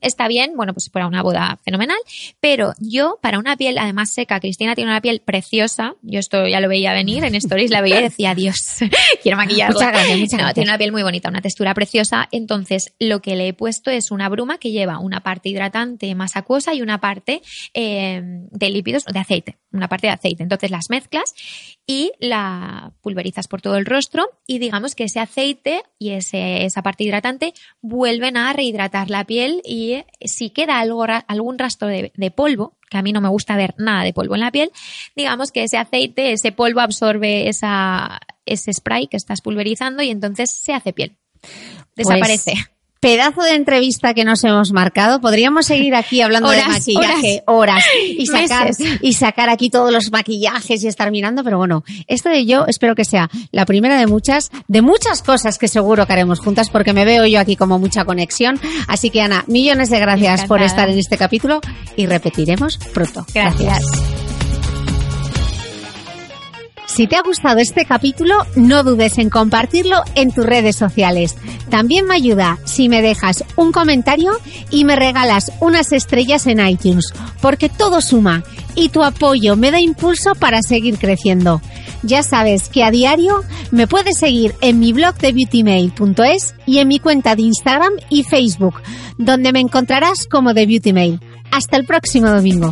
Está bien, bueno, pues para una boda fenomenal, pero yo, para una piel además seca, Cristina tiene una piel preciosa, yo esto ya lo veía venir en stories, la veía y decía, Dios, quiero maquillarla. Muchas gracias, muchas No, tiene una piel muy bonita, una textura preciosa. Entonces, lo que le he puesto es una bruma que lleva una parte hidratante más acuosa y una parte eh, de lípidos, de aceite, una parte de aceite. Entonces, las mezclas y la pulverizas por todo el rostro y digamos que ese aceite y ese, esa parte hidratante vuelven a rehidratar la piel y eh, si queda algo, algún rastro de, de polvo, que a mí no me gusta ver nada de polvo en la piel, digamos que ese aceite, ese polvo absorbe esa, ese spray que estás pulverizando y entonces se hace piel. Desaparece. Pues, pedazo de entrevista que nos hemos marcado. Podríamos seguir aquí hablando de maquillaje horas, y sacar Meses. y sacar aquí todos los maquillajes y estar mirando, pero bueno, esto de yo espero que sea la primera de muchas, de muchas cosas que seguro que haremos juntas porque me veo yo aquí como mucha conexión. Así que Ana, millones de gracias por estar en este capítulo y repetiremos pronto. Gracias. Si te ha gustado este capítulo, no dudes en compartirlo en tus redes sociales. También me ayuda si me dejas un comentario y me regalas unas estrellas en iTunes, porque todo suma y tu apoyo me da impulso para seguir creciendo. Ya sabes que a diario me puedes seguir en mi blog de beautymail.es y en mi cuenta de Instagram y Facebook, donde me encontrarás como de Beautymail. Hasta el próximo domingo.